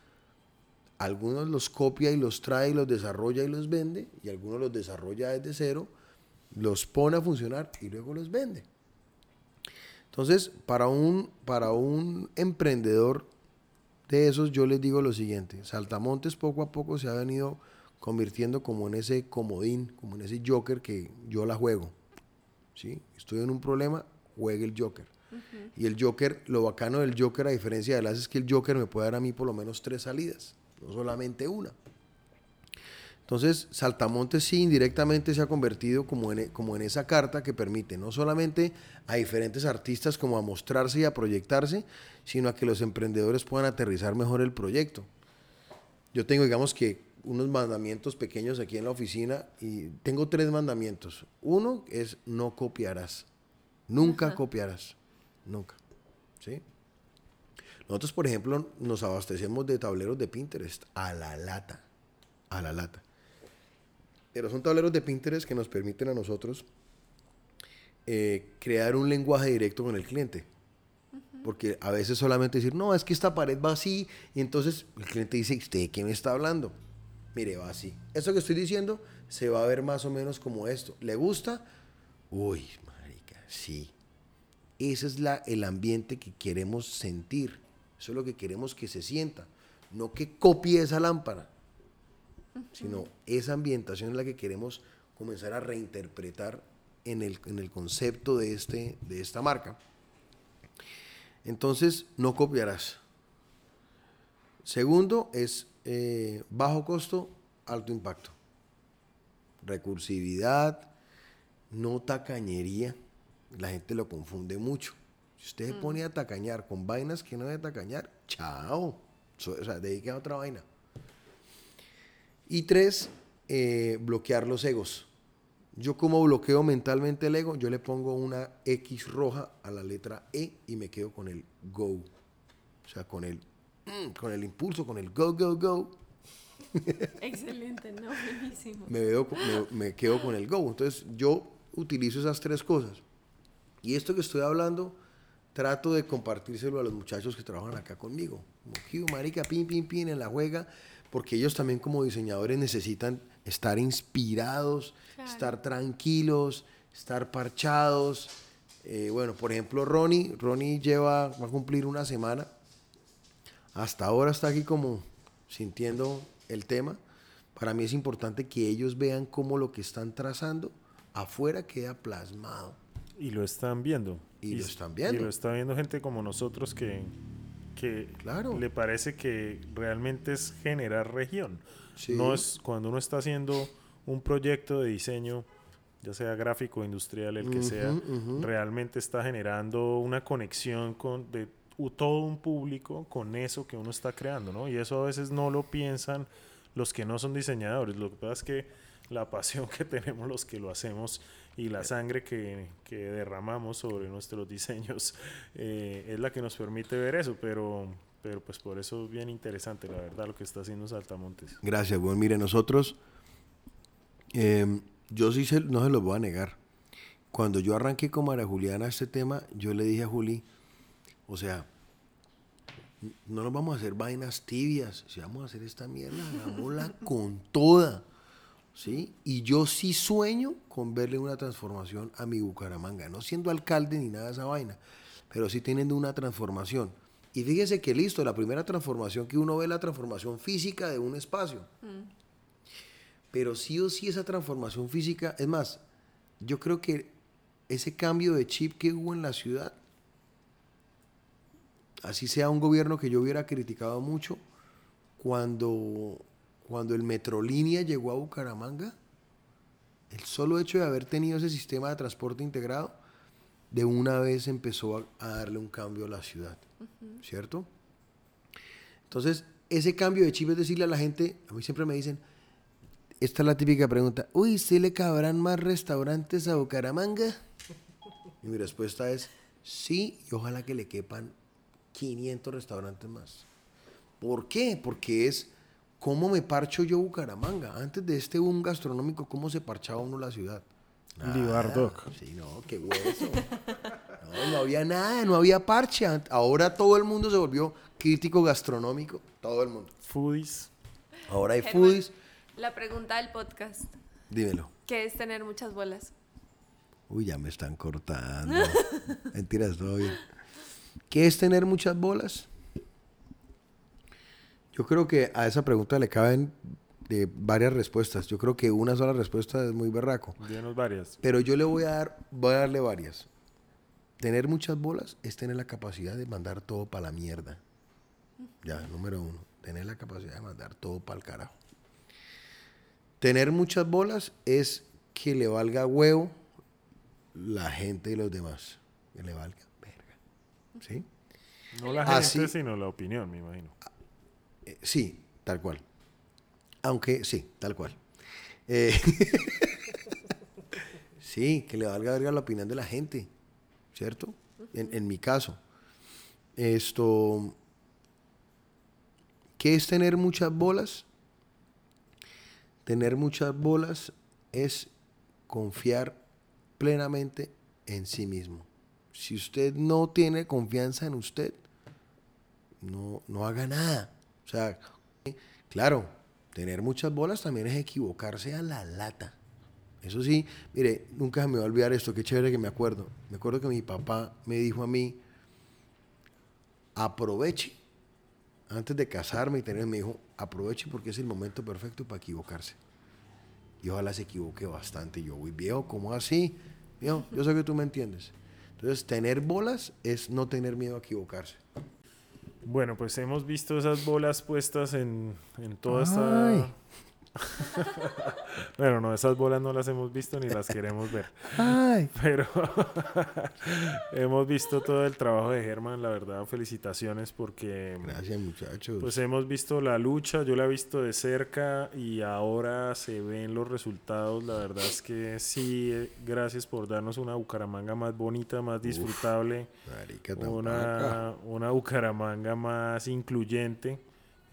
algunos los copia y los trae y los desarrolla y los vende, y algunos los desarrolla desde cero, los pone a funcionar y luego los vende. Entonces, para un, para un emprendedor de esos, yo les digo lo siguiente, Saltamontes poco a poco se ha venido convirtiendo como en ese comodín, como en ese joker que yo la juego. ¿sí? Estoy en un problema, juegue el Joker. Y el Joker, lo bacano del Joker, a diferencia del As, es que el Joker me puede dar a mí por lo menos tres salidas, no solamente una. Entonces, Saltamontes sí indirectamente se ha convertido como en, como en esa carta que permite no solamente a diferentes artistas como a mostrarse y a proyectarse, sino a que los emprendedores puedan aterrizar mejor el proyecto. Yo tengo, digamos que, unos mandamientos pequeños aquí en la oficina y tengo tres mandamientos. Uno es no copiarás. Nunca copiarás. Nunca. ¿Sí? Nosotros, por ejemplo, nos abastecemos de tableros de Pinterest a la lata. A la lata. Pero son tableros de Pinterest que nos permiten a nosotros eh, crear un lenguaje directo con el cliente. Porque a veces solamente decir, no, es que esta pared va así, y entonces el cliente dice, ¿usted de qué me está hablando? Mire, va así. Eso que estoy diciendo se va a ver más o menos como esto. ¿Le gusta? Uy, marica, sí. Ese es la, el ambiente que queremos sentir. Eso es lo que queremos que se sienta. No que copie esa lámpara, sino esa ambientación es la que queremos comenzar a reinterpretar en el, en el concepto de, este, de esta marca. Entonces, no copiarás. Segundo es eh, bajo costo, alto impacto. Recursividad, no tacañería. La gente lo confunde mucho. Si usted se pone a tacañar con vainas que no debe tacañar, chao. So- o sea, dedique a otra vaina. Y tres, eh, bloquear los egos. Yo como bloqueo mentalmente el ego, yo le pongo una X roja a la letra E y me quedo con el go. O sea, con el, mm, con el impulso, con el go, go, go. *laughs* Excelente, no, buenísimo. Me, veo, con- me, me quedo con el go. Entonces yo utilizo esas tres cosas. Y esto que estoy hablando, trato de compartírselo a los muchachos que trabajan acá conmigo. Como, "Kiu, marica, pin, pin, pin, en la juega. Porque ellos también como diseñadores necesitan estar inspirados, Claro. estar tranquilos, estar parchados. Eh, bueno, por ejemplo, Ronnie, Ronnie lleva, va a cumplir una semana. Hasta ahora está aquí como sintiendo el tema. Para mí es importante que ellos vean cómo lo que están trazando afuera queda plasmado. Y lo están viendo. Y lo están viendo. Y lo está viendo gente como nosotros que, que Claro. le parece que realmente es generar región. Sí. No es cuando uno está haciendo un proyecto de diseño, ya sea gráfico, industrial, el que sea, realmente está generando una conexión con de todo un público con eso que uno está creando, ¿no? Y eso a veces no lo piensan los que no son diseñadores. Lo que pasa es que la pasión que *laughs* tenemos los que lo hacemos y la sangre que, que derramamos sobre nuestros diseños *laughs* eh, es la que nos permite ver eso, pero, pero pues por eso es bien interesante, la verdad, lo que está haciendo Saltamontes. Gracias, bueno, mire, nosotros, em, yo sí se- no se los voy a negar. Cuando yo arranqué con María Juliana este tema, yo le dije a Juli, o sea, no nos vamos a hacer vainas tibias, si vamos a hacer esta mierda, hagámosla *laughs* con toda, ¿sí? Y yo sí sueño con verle una transformación a mi Bucaramanga, no siendo alcalde ni nada de esa vaina, pero sí teniendo una transformación. Y fíjese que listo, la primera transformación que uno ve es la transformación física de un espacio. Pero sí o sí esa transformación física, es más, yo creo que ese cambio de chip que hubo en la ciudad, así sea un gobierno que yo hubiera criticado mucho, cuando, cuando el Metrolínea llegó a Bucaramanga, el solo hecho de haber tenido ese sistema de transporte integrado, de una vez empezó a, a darle un cambio a la ciudad, ¿cierto? Entonces, ese cambio de chip es decirle a la gente, a mí siempre me dicen, esta es la típica pregunta, uy, ¿se le cabrán más restaurantes a Bucaramanga? Y mi respuesta es, sí, y ojalá que le quepan 500 restaurantes más. ¿Por qué? Porque es, ¿cómo me parcho yo Bucaramanga? Antes de este boom gastronómico, ¿cómo se parchaba uno la ciudad? Libar Nada. Doc. Sí, no, qué hueso. No, no había nada, no había parche. Ahora todo el mundo se volvió crítico gastronómico. Todo el mundo. Foodies. Ahora hay Germán, foodies. La pregunta del podcast, Dímelo. ¿qué es tener muchas bolas? Uy, ya me están cortando. *laughs* Mentiras, todo bien. ¿Qué es tener muchas bolas? Yo creo que a esa pregunta le caben eh, varias respuestas. Yo creo que una sola respuesta es muy berraco. Díganos varias. Pero yo le voy a dar, voy a darle varias. Tener muchas bolas es tener la capacidad de mandar todo para la mierda. Ya, número uno. Tener la capacidad de mandar todo para el carajo. Tener muchas bolas es que le valga huevo la gente y los demás. Que le valga. ¿Sí? No la Así- gente, sino la opinión, me imagino. Eh, sí, tal cual. Aunque sí, tal cual. Eh, *laughs* sí, que le valga verga la opinión de la gente, ¿cierto? En, en mi caso. Esto. ¿Qué es tener muchas bolas? Tener muchas bolas es confiar plenamente en sí mismo. Si usted no tiene confianza en usted, no, no haga nada. O sea, claro, tener muchas bolas también es equivocarse a la lata. Eso sí, mire, nunca me va a olvidar esto, qué chévere que me acuerdo. Me acuerdo que mi papá me dijo a mí, aproveche, antes de casarme y tener, me dijo, aproveche porque es el momento perfecto para equivocarse. y ojalá se equivoque bastante. Yo, uy, viejo, ¿cómo así? Yo sé que tú me entiendes. Entonces, tener bolas es no tener miedo a equivocarse. Bueno, pues hemos visto esas bolas puestas en, en toda Ay. esta... *laughs* bueno, no, esas bolas no las hemos visto ni las queremos ver. Ay. Pero *laughs* hemos visto todo el trabajo de Germán, la verdad, felicitaciones porque Gracias, muchachos. pues hemos visto la lucha, yo la he visto de cerca y ahora se ven los resultados, la verdad es que sí, eh, gracias por darnos una Bucaramanga más bonita, más disfrutable, Marica, tan paca. una, una Bucaramanga más incluyente,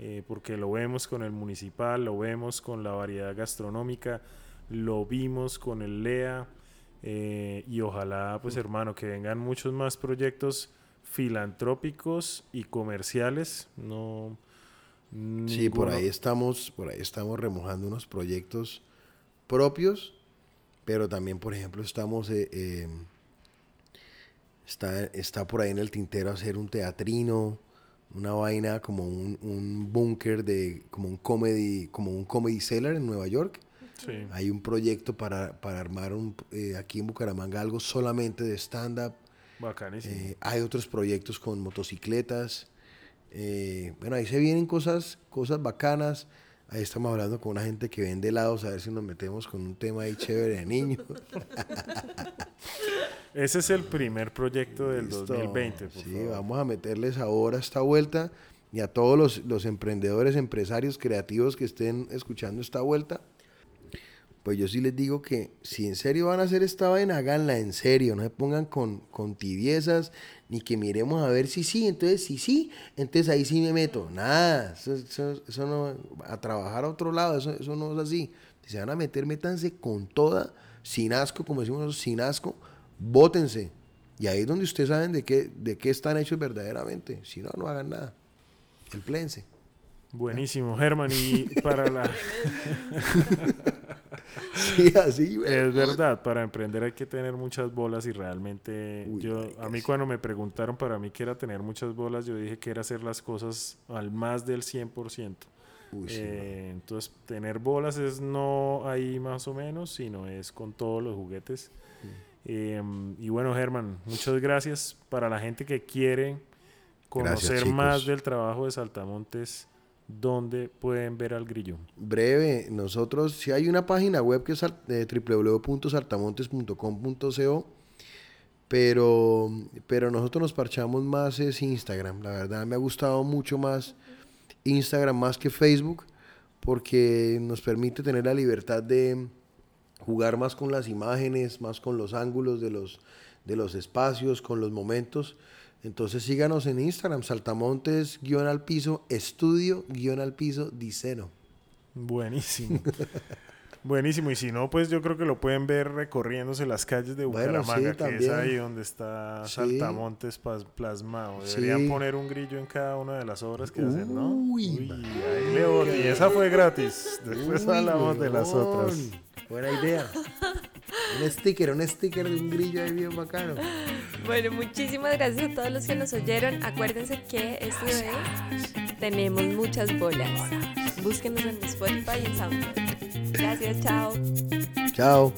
eh, porque lo vemos con el municipal, lo vemos con la variedad gastronómica, lo vimos con el LEA, eh, y ojalá, pues hermano, que vengan muchos más proyectos filantrópicos y comerciales. No. Sí, por ahí estamos, por ahí estamos remojando unos proyectos propios, pero también, por ejemplo, estamos, eh, eh, está, está por ahí en el tintero hacer un teatrino, una vaina como un, un búnker de, como un comedy, como un comedy cellar en Nueva York. Sí. Hay un proyecto para, para armar un, eh, aquí en Bucaramanga algo solamente de stand-up. Bacanísimo. Eh, hay otros proyectos con motocicletas. Eh, bueno, ahí se vienen cosas, cosas bacanas. Ahí estamos hablando con una gente que vende helados, a ver si nos metemos con un tema ahí chévere de niños. Ese es el primer proyecto del Listo. 2020. Por Sí, favor. vamos a meterles ahora esta vuelta y a todos los, los emprendedores, empresarios, creativos que estén escuchando esta vuelta. Pues yo sí les digo que si en serio van a hacer esta vaina, háganla en serio, no se pongan con, con tibiezas, ni que miremos a ver si sí, entonces si sí, entonces ahí sí me meto. Nada, eso, eso- no, a trabajar a otro lado, eso, eso no es así. Si se van a meter, métanse con toda, sin asco, como decimos nosotros, sin asco, bótense. Y ahí es donde ustedes saben de qué, de qué están hechos verdaderamente. Si no, no hagan nada. Empléense. Buenísimo, Germán. Y para la. *laughs* Sí, así. Es verdad, para emprender hay que tener muchas bolas y realmente Uy, yo a mí cuando me preguntaron para mí qué era tener muchas bolas, yo dije que era hacer las cosas al más del 100%. Uy, sí, Eh, entonces, tener bolas es no ahí más o menos, sino es con todos los juguetes. Em, y bueno, Germán, muchas gracias para la gente que quiere conocer más del trabajo de Saltamontes. ¿Dónde pueden ver al grillo? breve, nosotros, si hay una página web que es eh, www.saltamontes.com.co, pero, pero nosotros nos parchamos más es Instagram. La verdad me ha gustado mucho más Instagram más que Facebook, porque nos permite tener la libertad de jugar más con las imágenes, más con los ángulos de los, de los espacios, con los momentos. Entonces síganos en Instagram, saltamontes, guion al piso, estudio, guion al piso, diceno. Buenísimo. *laughs* Buenísimo. Y si no, pues yo creo que lo pueden ver recorriéndose las calles de Bueno, sí, Bucaramanga, que es ahí donde está Sí. Saltamontes pas- plasmado. Deberían Sí. poner un grillo en cada una de las obras que hacen, ¿no? Uy, ahí le boté. Y esa fue gratis. Después Uy, hablamos de las otras. Buena idea. un sticker, un sticker de un grillo ahí bien bacano. Bueno, muchísimas gracias a todos los que nos oyeron. Acuérdense que este bebé tenemos muchas bolas. Búsquenos en Spotify y en SoundCloud. Gracias, chao. Chao.